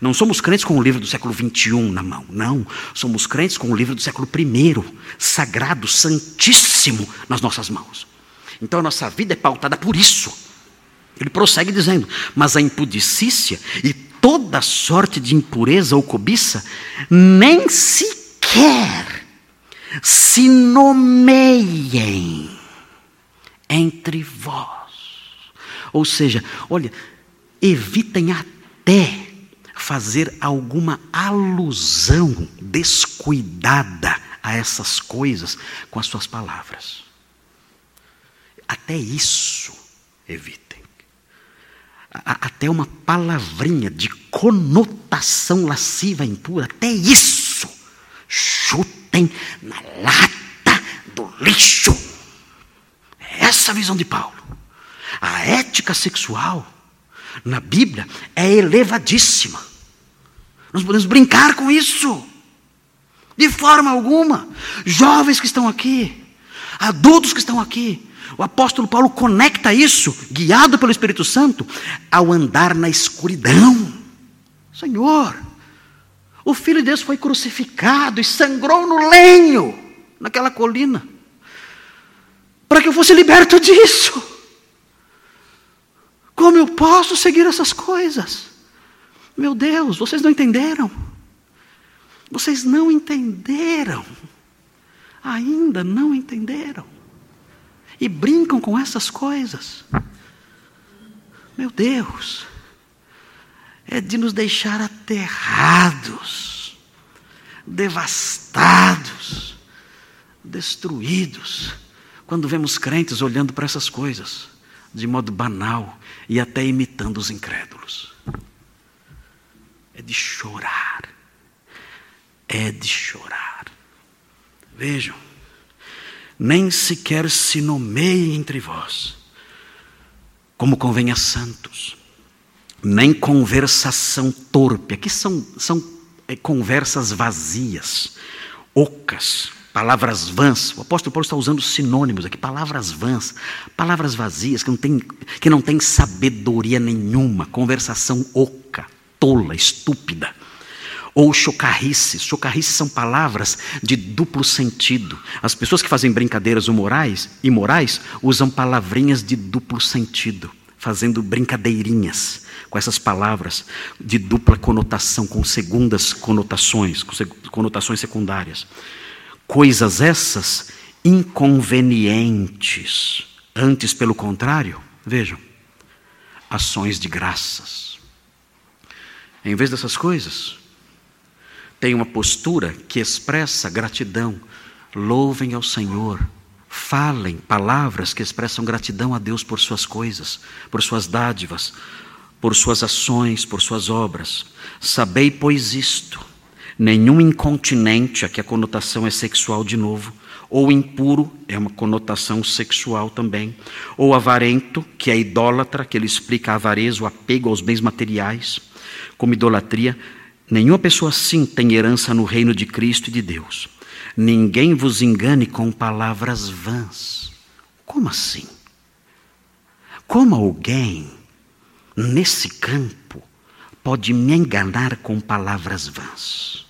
Não somos crentes com o livro do século XXI na mão. Não. Somos crentes com o livro do século I, sagrado, santíssimo, nas nossas mãos. Então a nossa vida é pautada por isso. Ele prossegue dizendo: Mas a impudicícia e toda sorte de impureza ou cobiça nem sequer se nomeiem entre vós. Ou seja, olha, evitem até fazer alguma alusão descuidada a essas coisas com as suas palavras. Até isso Até uma palavrinha de conotação lasciva impura, até isso chutem na lata do lixo. É essa a visão de Paulo. A ética sexual na Bíblia é elevadíssima. Nós podemos brincar com isso. De forma alguma. Jovens que estão aqui, adultos que estão aqui, o apóstolo Paulo conecta isso, guiado pelo Espírito Santo, ao andar na escuridão. Senhor, o Filho de Deus foi crucificado e sangrou no lenho, naquela colina, para que eu fosse liberto disso. Como eu posso seguir essas coisas? Meu Deus, vocês não entenderam. Vocês não entenderam. Ainda não entenderam e brincam com essas coisas. Meu Deus, é de nos deixar aterrados, devastados, destruídos, quando vemos crentes olhando para essas coisas de modo banal e até imitando os incrédulos. É de chorar, é de chorar. Vejam, nem sequer se nomeie entre vós, como convém a santos, nem conversação torpe. Aqui são, são é, conversas vazias, ocas, palavras vãs. O apóstolo Paulo está usando sinônimos aqui, palavras vãs, palavras vazias, que não tem, que não tem sabedoria nenhuma, conversação oca, tola, estúpida ou chocarrices. Chocarrices são palavras de duplo sentido. As pessoas que fazem brincadeiras humorais, imorais usam palavrinhas de duplo sentido, fazendo brincadeirinhas com essas palavras de dupla conotação, com segundas conotações, com conotações secundárias. Coisas essas inconvenientes. Antes, pelo contrário, vejam, ações de graças. Em vez dessas coisas, tem uma postura que expressa gratidão. Louvem ao Senhor. Falem palavras que expressam gratidão a Deus por suas coisas, por suas dádivas, por suas ações, por suas obras. Sabei, pois, isto: nenhum incontinente, aqui a conotação é sexual de novo, ou impuro, é uma conotação sexual também, ou avarento, que é idólatra, que ele explica a avareza, o apego aos bens materiais, como idolatria, Nenhuma pessoa assim tem herança no reino de Cristo e de Deus. Ninguém vos engane com palavras vãs. Como assim? Como alguém nesse campo pode me enganar com palavras vãs?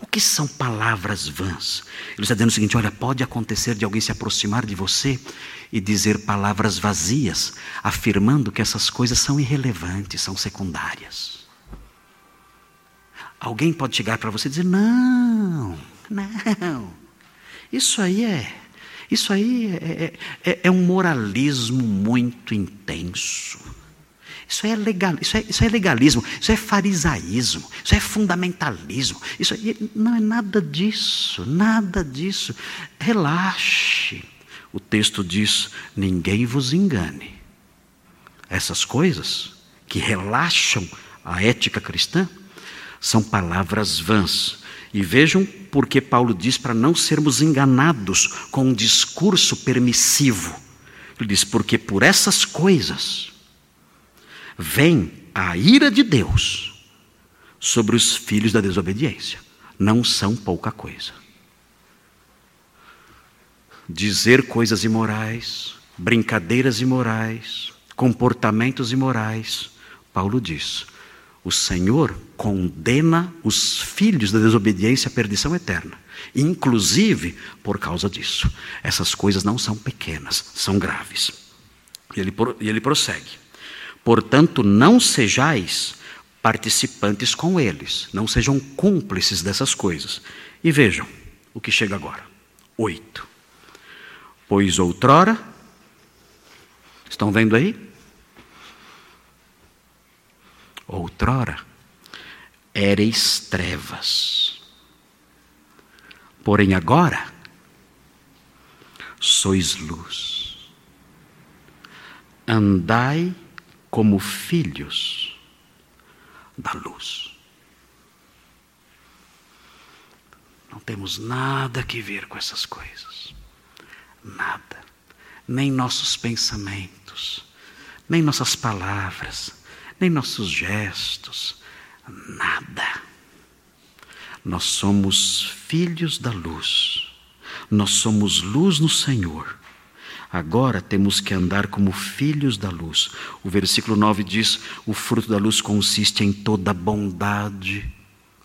O que são palavras vãs? Ele está dizendo o seguinte: olha, pode acontecer de alguém se aproximar de você e dizer palavras vazias, afirmando que essas coisas são irrelevantes, são secundárias. Alguém pode chegar para você e dizer: não, não, isso aí é, isso aí é, é, é, é um moralismo muito intenso. Isso é, legal, isso, é, isso é legalismo, isso é farisaísmo, isso é fundamentalismo. Isso aí, não é nada disso, nada disso. Relaxe. o texto diz: ninguém vos engane. Essas coisas que relaxam a ética cristã são palavras vãs. E vejam porque Paulo diz para não sermos enganados com um discurso permissivo. Ele diz: porque por essas coisas vem a ira de Deus sobre os filhos da desobediência. Não são pouca coisa. Dizer coisas imorais, brincadeiras imorais, comportamentos imorais, Paulo diz: o Senhor condena os filhos da desobediência à perdição eterna, inclusive por causa disso. Essas coisas não são pequenas, são graves. E ele, e ele prossegue: Portanto, não sejais participantes com eles, não sejam cúmplices dessas coisas. E vejam o que chega agora. Oito. Pois outrora, estão vendo aí? Outrora, ereis trevas. Porém agora, sois luz. Andai como filhos da luz. Não temos nada que ver com essas coisas. Nada. Nem nossos pensamentos, nem nossas palavras, nem nossos gestos. Nada. Nós somos filhos da luz. Nós somos luz no Senhor. Agora temos que andar como filhos da luz. O versículo 9 diz: o fruto da luz consiste em toda bondade.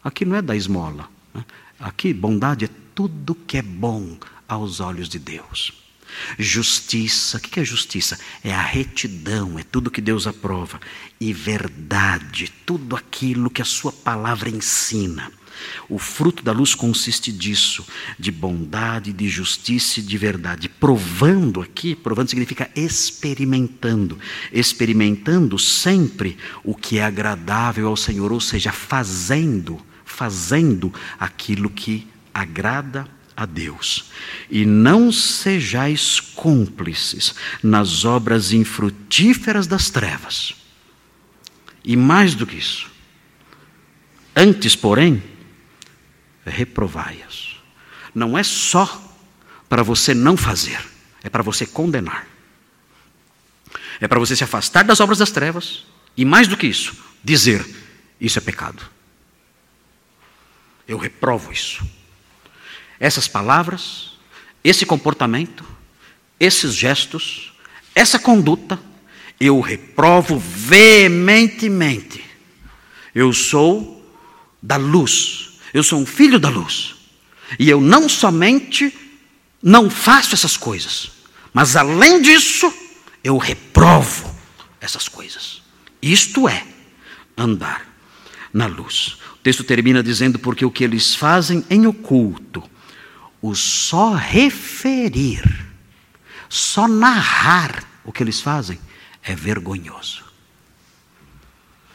Aqui não é da esmola. Né? Aqui, bondade é tudo que é bom aos olhos de Deus. Justiça, o que é justiça? É a retidão, é tudo que Deus aprova. E verdade, tudo aquilo que a Sua palavra ensina. O fruto da luz consiste disso, de bondade, de justiça e de verdade. Provando aqui, provando significa experimentando. Experimentando sempre o que é agradável ao Senhor, ou seja, fazendo, fazendo aquilo que agrada a Deus. E não sejais cúmplices nas obras infrutíferas das trevas. E mais do que isso, antes, porém, reprovai-as. Não é só para você não fazer, é para você condenar. É para você se afastar das obras das trevas e, mais do que isso, dizer: Isso é pecado. Eu reprovo isso. Essas palavras, esse comportamento, esses gestos, essa conduta, eu reprovo veementemente. Eu sou da luz eu sou um filho da luz. E eu não somente não faço essas coisas, mas além disso, eu reprovo essas coisas. Isto é andar na luz. O texto termina dizendo: porque o que eles fazem em oculto, o só referir, só narrar o que eles fazem é vergonhoso.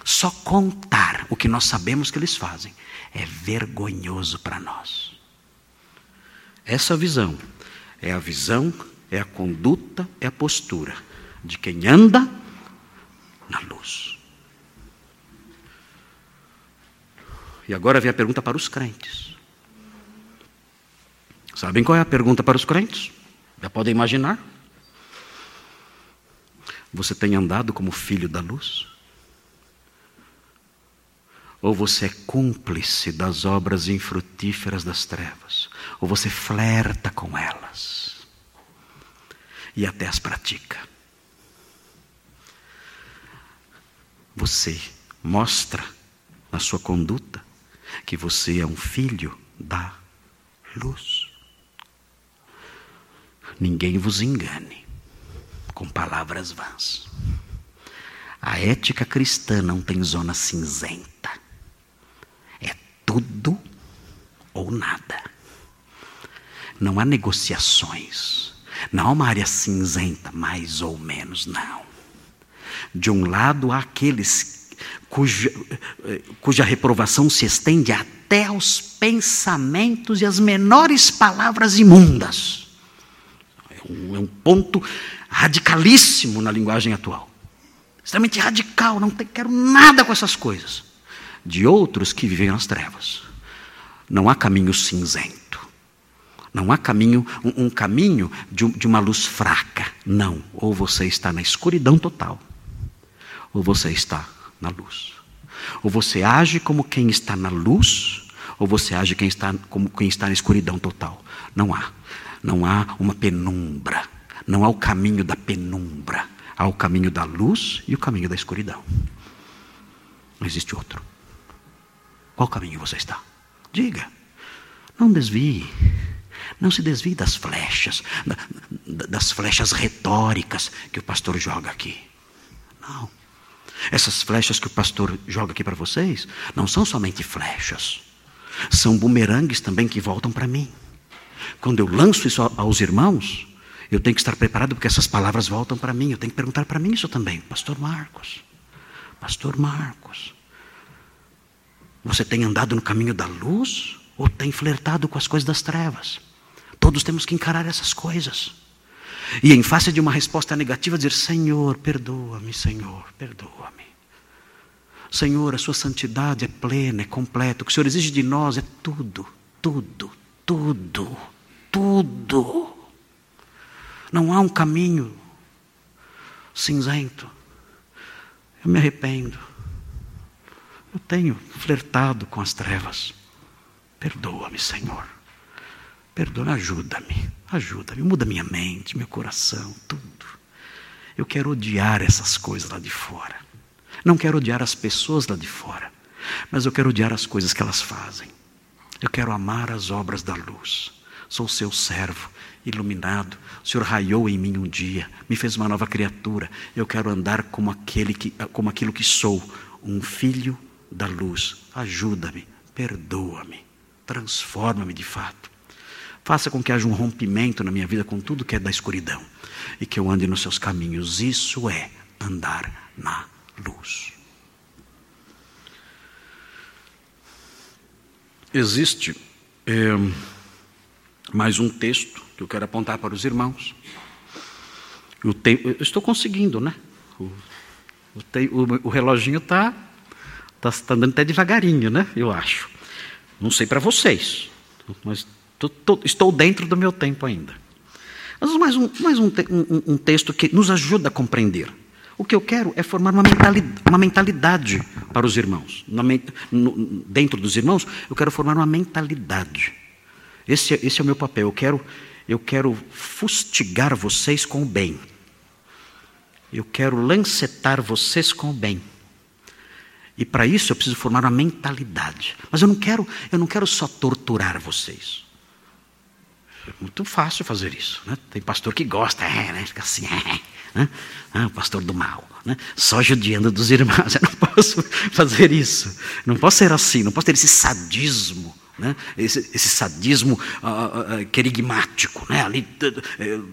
Só contar o que nós sabemos que eles fazem é vergonhoso para nós. Essa visão é a visão, é a conduta, é a postura de quem anda na luz. E agora vem a pergunta para os crentes. Sabem qual é a pergunta para os crentes? Já podem imaginar? Você tem andado como filho da luz? Ou você é cúmplice das obras infrutíferas das trevas, ou você flerta com elas e até as pratica. Você mostra na sua conduta que você é um filho da luz. Ninguém vos engane com palavras vãs. A ética cristã não tem zona cinzenta tudo ou nada. Não há negociações. Não há uma área cinzenta, mais ou menos, não. De um lado, há aqueles cuja, cuja reprovação se estende até aos pensamentos e as menores palavras imundas. É é um ponto radicalíssimo na linguagem atual. Extremamente radical, não quero nada com essas coisas. De outros que vivem nas trevas. Não há caminho cinzento. Não há caminho, um, um caminho de, de uma luz fraca. Não. Ou você está na escuridão total, ou você está na luz. Ou você age como quem está na luz, ou você age quem está, como quem está na escuridão total. Não há. Não há uma penumbra. Não há o caminho da penumbra. Há o caminho da luz e o caminho da escuridão. Não existe outro. Qual caminho você está? Diga. Não desvie. Não se desvie das flechas, das flechas retóricas que o pastor joga aqui. Não. Essas flechas que o pastor joga aqui para vocês não são somente flechas, são bumerangues também que voltam para mim. Quando eu lanço isso aos irmãos, eu tenho que estar preparado porque essas palavras voltam para mim. Eu tenho que perguntar para mim isso também, Pastor Marcos. Pastor Marcos, você tem andado no caminho da luz ou tem flertado com as coisas das trevas? Todos temos que encarar essas coisas. E em face de uma resposta negativa, dizer: Senhor, perdoa-me, Senhor, perdoa-me. Senhor, a Sua santidade é plena, é completa. O que o Senhor exige de nós é tudo, tudo, tudo, tudo. Não há um caminho cinzento. Eu me arrependo. Eu tenho flertado com as trevas. Perdoa-me, Senhor. Perdoa, ajuda-me, ajuda-me, muda minha mente, meu coração, tudo. Eu quero odiar essas coisas lá de fora. Não quero odiar as pessoas lá de fora, mas eu quero odiar as coisas que elas fazem. Eu quero amar as obras da luz. Sou seu servo, iluminado. O Senhor raiou em mim um dia, me fez uma nova criatura. Eu quero andar como aquele que, como aquilo que sou, um filho da luz. Ajuda-me, perdoa-me, transforma-me de fato. Faça com que haja um rompimento na minha vida com tudo que é da escuridão e que eu ande nos seus caminhos. Isso é andar na luz. Existe é, mais um texto que eu quero apontar para os irmãos. Te, eu estou conseguindo, né? O, o, te, o, o reloginho está tá, tá andando até devagarinho, né? Eu acho. Não sei para vocês, mas Tô, tô, estou dentro do meu tempo ainda. Mas mais, um, mais um, um, um, texto que nos ajuda a compreender. O que eu quero é formar uma mentalidade, uma mentalidade para os irmãos. No, dentro dos irmãos, eu quero formar uma mentalidade. Esse, esse é o meu papel. Eu quero, eu quero fustigar vocês com o bem. Eu quero lancetar vocês com o bem. E para isso eu preciso formar uma mentalidade. Mas eu não quero, eu não quero só torturar vocês. É muito fácil fazer isso. Né? Tem pastor que gosta, é, né? fica assim, é, né? ah, pastor do mal, né? só judiando dos irmãos. Eu não posso fazer isso. Não posso ser assim, não posso ter esse sadismo. Né? Esse, esse sadismo uh, uh, querigmático, né? ali uh,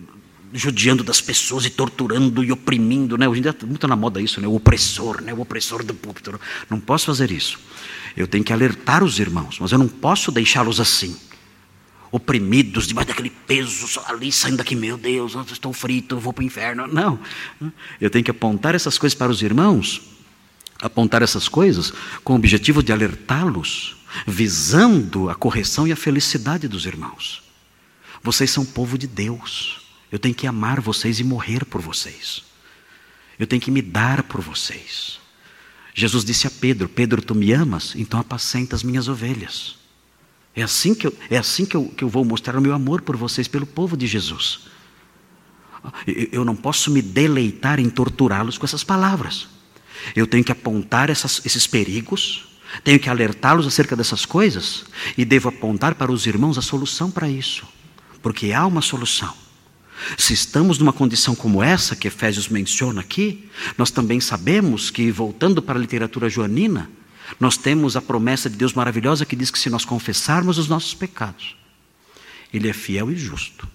judiando das pessoas e torturando e oprimindo. Né? Hoje em dia está muito na moda isso, né? o opressor, né? o opressor do púlpito. Não posso fazer isso. Eu tenho que alertar os irmãos, mas eu não posso deixá-los assim oprimidos, debaixo daquele peso, ali saindo daqui, meu Deus, eu estou frito, vou para o inferno. Não. Eu tenho que apontar essas coisas para os irmãos, apontar essas coisas com o objetivo de alertá-los, visando a correção e a felicidade dos irmãos. Vocês são povo de Deus. Eu tenho que amar vocês e morrer por vocês. Eu tenho que me dar por vocês. Jesus disse a Pedro: Pedro, tu me amas, então apacenta as minhas ovelhas. É assim, que eu, é assim que, eu, que eu vou mostrar o meu amor por vocês, pelo povo de Jesus. Eu não posso me deleitar em torturá-los com essas palavras. Eu tenho que apontar essas, esses perigos, tenho que alertá-los acerca dessas coisas e devo apontar para os irmãos a solução para isso, porque há uma solução. Se estamos numa condição como essa que Efésios menciona aqui, nós também sabemos que, voltando para a literatura joanina, nós temos a promessa de Deus maravilhosa que diz que se nós confessarmos os nossos pecados, Ele é fiel e justo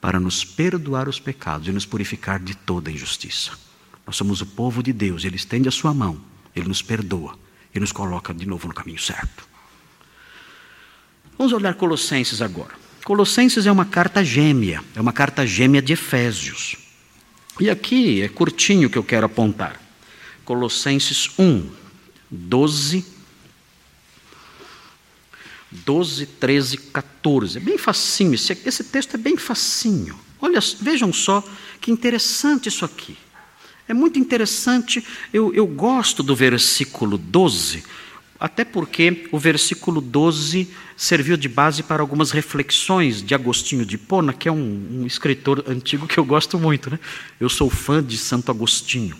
para nos perdoar os pecados e nos purificar de toda injustiça. Nós somos o povo de Deus, Ele estende a sua mão, Ele nos perdoa e nos coloca de novo no caminho certo. Vamos olhar Colossenses agora. Colossenses é uma carta gêmea, é uma carta gêmea de Efésios. E aqui é curtinho que eu quero apontar. Colossenses 1, 12, 12, 13, 14. É bem facinho, esse, esse texto é bem facinho. Olha, vejam só que interessante isso aqui. É muito interessante, eu, eu gosto do versículo 12, até porque o versículo 12 serviu de base para algumas reflexões de Agostinho de Pona, que é um, um escritor antigo que eu gosto muito. Né? Eu sou fã de Santo Agostinho.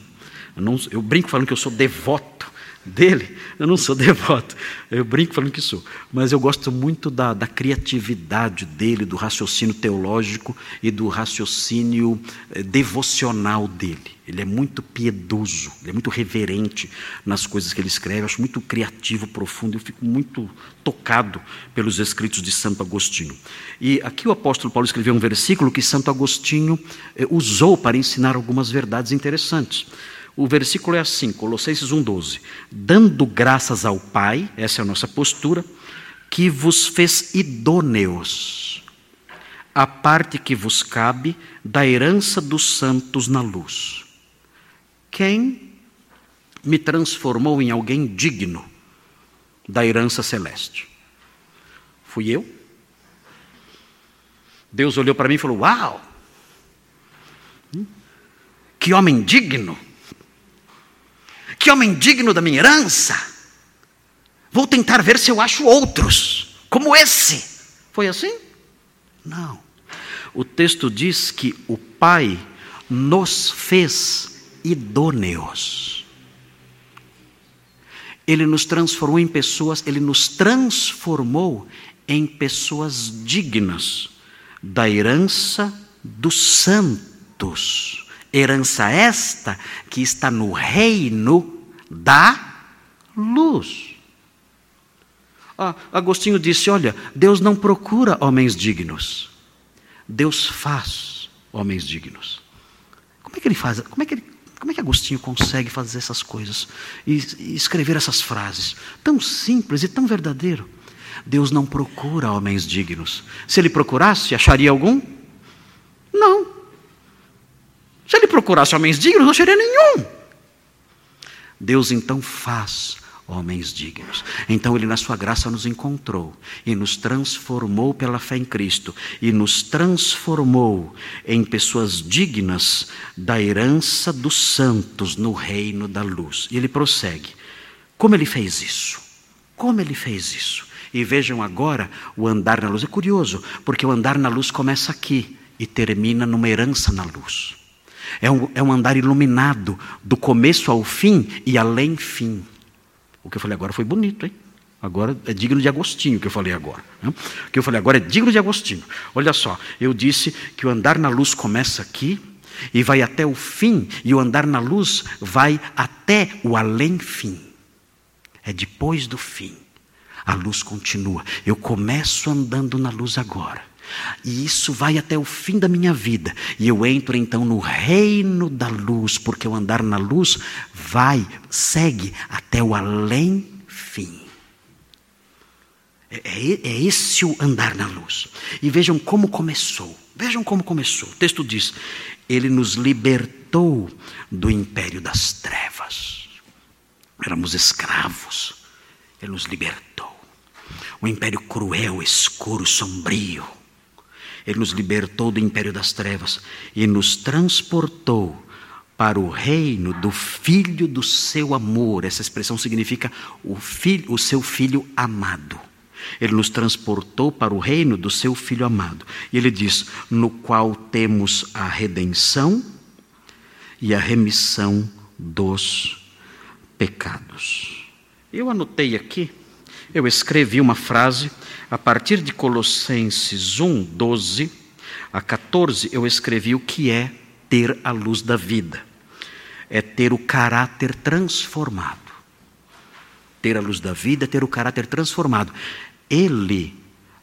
Eu, não, eu brinco falando que eu sou devoto dele, eu não sou devoto, eu brinco falando que sou, mas eu gosto muito da, da criatividade dele, do raciocínio teológico e do raciocínio eh, devocional dele. Ele é muito piedoso, ele é muito reverente nas coisas que ele escreve, eu acho muito criativo, profundo, eu fico muito tocado pelos escritos de Santo Agostinho. E aqui o apóstolo Paulo escreveu um versículo que Santo Agostinho eh, usou para ensinar algumas verdades interessantes. O versículo é assim, Colossenses 1,12: Dando graças ao Pai, essa é a nossa postura, que vos fez idôneos, a parte que vos cabe da herança dos santos na luz. Quem me transformou em alguém digno da herança celeste? Fui eu? Deus olhou para mim e falou: Uau! Hum? Que homem digno! Que homem digno da minha herança. Vou tentar ver se eu acho outros, como esse. Foi assim? Não. O texto diz que o Pai nos fez idôneos. Ele nos transformou em pessoas, ele nos transformou em pessoas dignas da herança dos santos. Herança esta que está no reino da luz. Ah, Agostinho disse: Olha, Deus não procura homens dignos, Deus faz homens dignos. Como é que ele faz? Como é que, ele, como é que Agostinho consegue fazer essas coisas e, e escrever essas frases? Tão simples e tão verdadeiro. Deus não procura homens dignos. Se ele procurasse, acharia algum? Não. Se ele procurasse homens dignos, não acharia nenhum. Deus então faz homens dignos. Então ele na sua graça nos encontrou e nos transformou pela fé em Cristo e nos transformou em pessoas dignas da herança dos santos no reino da luz. E ele prossegue. Como ele fez isso? Como ele fez isso? E vejam agora o andar na luz. É curioso, porque o andar na luz começa aqui e termina numa herança na luz. É um, é um andar iluminado, do começo ao fim e além fim. O que eu falei agora foi bonito, hein? Agora é digno de Agostinho que eu falei agora. Né? O que eu falei agora é digno de Agostinho. Olha só, eu disse que o andar na luz começa aqui e vai até o fim, e o andar na luz vai até o além-fim. É depois do fim. A luz continua. Eu começo andando na luz agora. E isso vai até o fim da minha vida. E eu entro então no reino da luz, porque o andar na luz vai, segue até o além-fim. É, é, é, esse o andar na luz. E vejam como começou. Vejam como começou. O texto diz: Ele nos libertou do império das trevas. Éramos escravos. Ele nos libertou. O império cruel, escuro, sombrio ele nos libertou do império das trevas e nos transportou para o reino do filho do seu amor. Essa expressão significa o, filho, o seu filho amado. Ele nos transportou para o reino do seu filho amado. E ele diz: no qual temos a redenção e a remissão dos pecados. Eu anotei aqui, eu escrevi uma frase a partir de Colossenses 1, 12 a 14, eu escrevi o que é ter a luz da vida. É ter o caráter transformado. Ter a luz da vida é ter o caráter transformado. Ele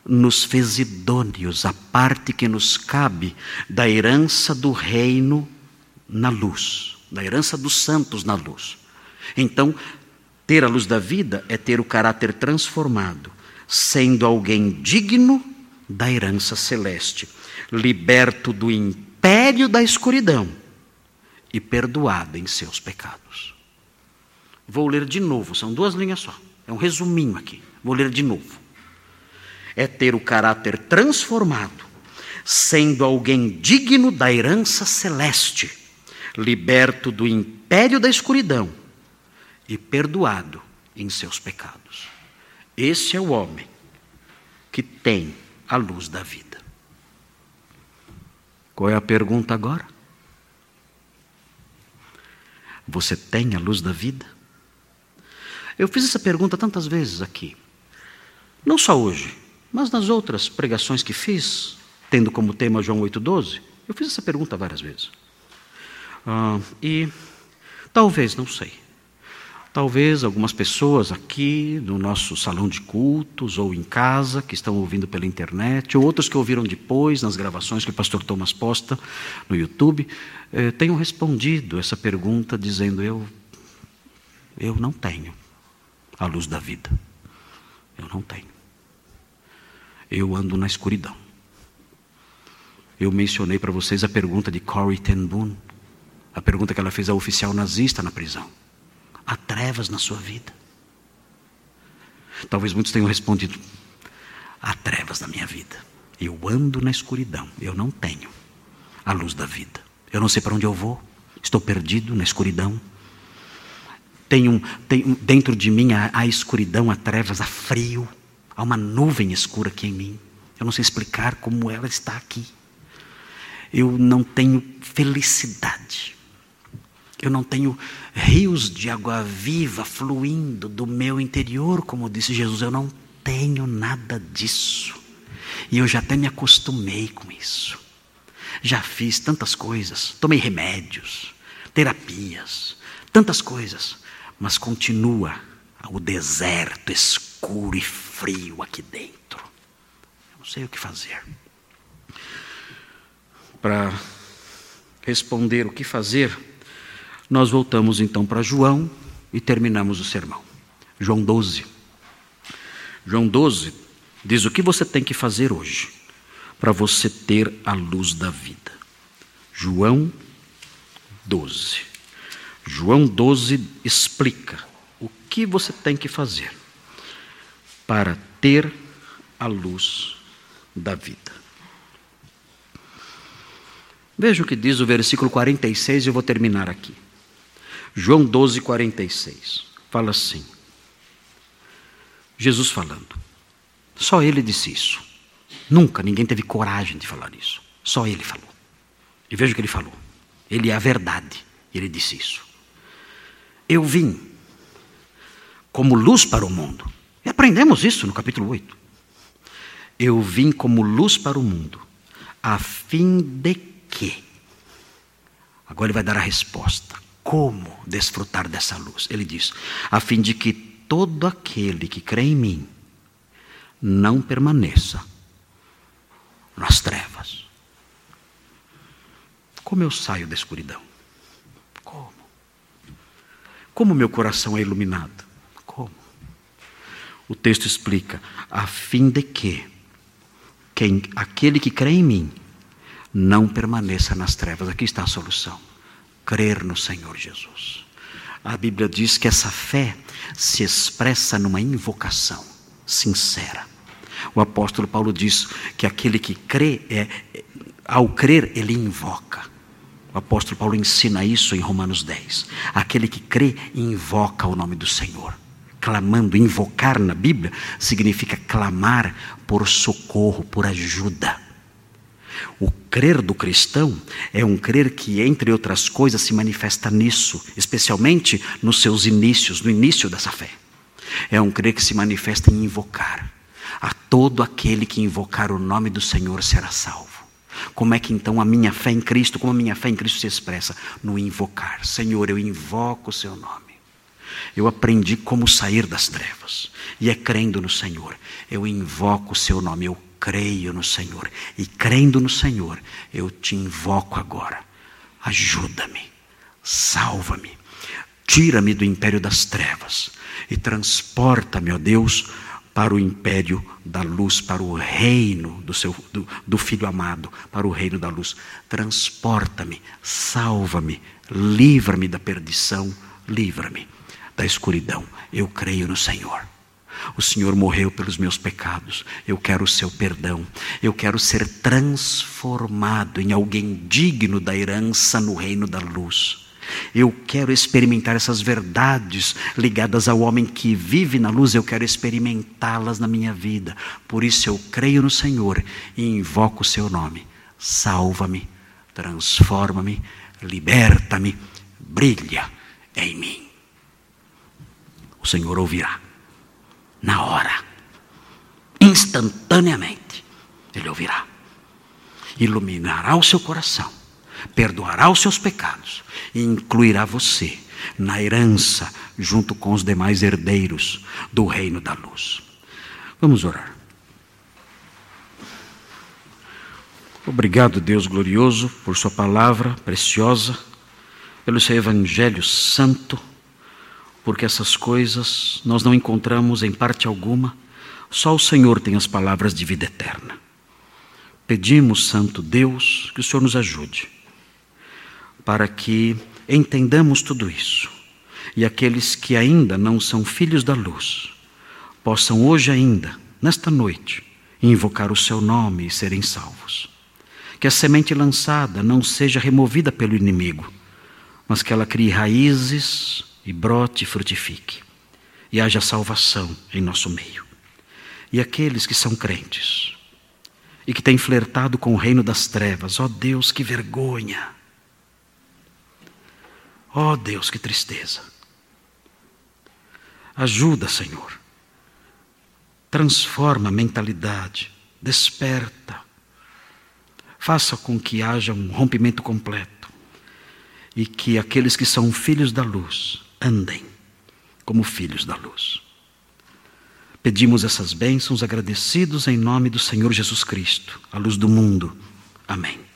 nos fez idôneos a parte que nos cabe da herança do reino na luz, da herança dos santos na luz. Então, ter a luz da vida é ter o caráter transformado sendo alguém digno da herança celeste, liberto do império da escuridão e perdoado em seus pecados. Vou ler de novo, são duas linhas só. É um resuminho aqui. Vou ler de novo. É ter o caráter transformado, sendo alguém digno da herança celeste, liberto do império da escuridão e perdoado em seus pecados. Esse é o homem que tem a luz da vida. Qual é a pergunta agora? Você tem a luz da vida? Eu fiz essa pergunta tantas vezes aqui. Não só hoje, mas nas outras pregações que fiz, tendo como tema João 8,12, eu fiz essa pergunta várias vezes. Ah, e talvez, não sei, Talvez algumas pessoas aqui no nosso salão de cultos ou em casa que estão ouvindo pela internet, ou outros que ouviram depois nas gravações que o pastor Thomas posta no YouTube, eh, tenham respondido essa pergunta dizendo: eu, eu não tenho a luz da vida. Eu não tenho. Eu ando na escuridão. Eu mencionei para vocês a pergunta de Corrie ten Boom, a pergunta que ela fez ao oficial nazista na prisão. Há trevas na sua vida. Talvez muitos tenham respondido: há trevas na minha vida. Eu ando na escuridão. Eu não tenho a luz da vida. Eu não sei para onde eu vou. Estou perdido na escuridão. Tenho, dentro de mim há, há escuridão, há trevas, há frio. Há uma nuvem escura aqui em mim. Eu não sei explicar como ela está aqui. Eu não tenho felicidade. Eu não tenho rios de água viva fluindo do meu interior, como disse Jesus. Eu não tenho nada disso. E eu já até me acostumei com isso. Já fiz tantas coisas, tomei remédios, terapias, tantas coisas, mas continua o deserto escuro e frio aqui dentro. Eu não sei o que fazer. Para responder o que fazer, nós voltamos então para João e terminamos o sermão. João 12. João 12 diz o que você tem que fazer hoje para você ter a luz da vida. João 12. João 12 explica o que você tem que fazer para ter a luz da vida. Veja o que diz o versículo 46 e eu vou terminar aqui. João 12, 46. Fala assim. Jesus falando. Só ele disse isso. Nunca ninguém teve coragem de falar isso. Só ele falou. E veja o que ele falou. Ele é a verdade. Ele disse isso. Eu vim como luz para o mundo. E aprendemos isso no capítulo 8. Eu vim como luz para o mundo, a fim de que. Agora ele vai dar a resposta como desfrutar dessa luz? Ele diz: a fim de que todo aquele que crê em mim não permaneça nas trevas. Como eu saio da escuridão? Como? Como meu coração é iluminado? Como? O texto explica: a fim de que quem, aquele que crê em mim não permaneça nas trevas. Aqui está a solução crer no Senhor Jesus. A Bíblia diz que essa fé se expressa numa invocação sincera. O apóstolo Paulo diz que aquele que crê, é, ao crer, ele invoca. O apóstolo Paulo ensina isso em Romanos 10. Aquele que crê, invoca o nome do Senhor. Clamando, invocar na Bíblia significa clamar por socorro, por ajuda. O crer do cristão é um crer que, entre outras coisas, se manifesta nisso, especialmente nos seus inícios, no início dessa fé. É um crer que se manifesta em invocar. A todo aquele que invocar o nome do Senhor será salvo. Como é que então a minha fé em Cristo, como a minha fé em Cristo se expressa? No invocar. Senhor, eu invoco o seu nome. Eu aprendi como sair das trevas. E é crendo no Senhor. Eu invoco o seu nome. Eu creio no Senhor. E crendo no Senhor, eu te invoco agora. Ajuda-me, salva-me, tira-me do império das trevas e transporta-me, ó Deus, para o império da luz, para o reino do, seu, do, do Filho amado, para o reino da luz. Transporta-me, salva-me, livra-me da perdição, livra-me da escuridão. Eu creio no Senhor. O Senhor morreu pelos meus pecados. Eu quero o seu perdão. Eu quero ser transformado em alguém digno da herança no reino da luz. Eu quero experimentar essas verdades ligadas ao homem que vive na luz, eu quero experimentá-las na minha vida. Por isso eu creio no Senhor e invoco o seu nome. Salva-me, transforma-me, liberta-me, brilha em mim. O Senhor ouvirá, na hora, instantaneamente, Ele ouvirá, iluminará o seu coração perdoará os seus pecados e incluirá você na herança junto com os demais herdeiros do reino da luz. Vamos orar. Obrigado, Deus glorioso, por Sua palavra preciosa, pelo Seu Evangelho santo, porque essas coisas nós não encontramos em parte alguma, só o Senhor tem as palavras de vida eterna. Pedimos, Santo Deus, que o Senhor nos ajude para que entendamos tudo isso e aqueles que ainda não são filhos da luz possam hoje ainda, nesta noite, invocar o seu nome e serem salvos. Que a semente lançada não seja removida pelo inimigo, mas que ela crie raízes e brote e frutifique, e haja salvação em nosso meio. E aqueles que são crentes e que têm flertado com o reino das trevas, ó oh Deus, que vergonha! Oh Deus, que tristeza. Ajuda, Senhor. Transforma a mentalidade, desperta. Faça com que haja um rompimento completo e que aqueles que são filhos da luz andem como filhos da luz. Pedimos essas bênçãos agradecidos em nome do Senhor Jesus Cristo, a luz do mundo. Amém.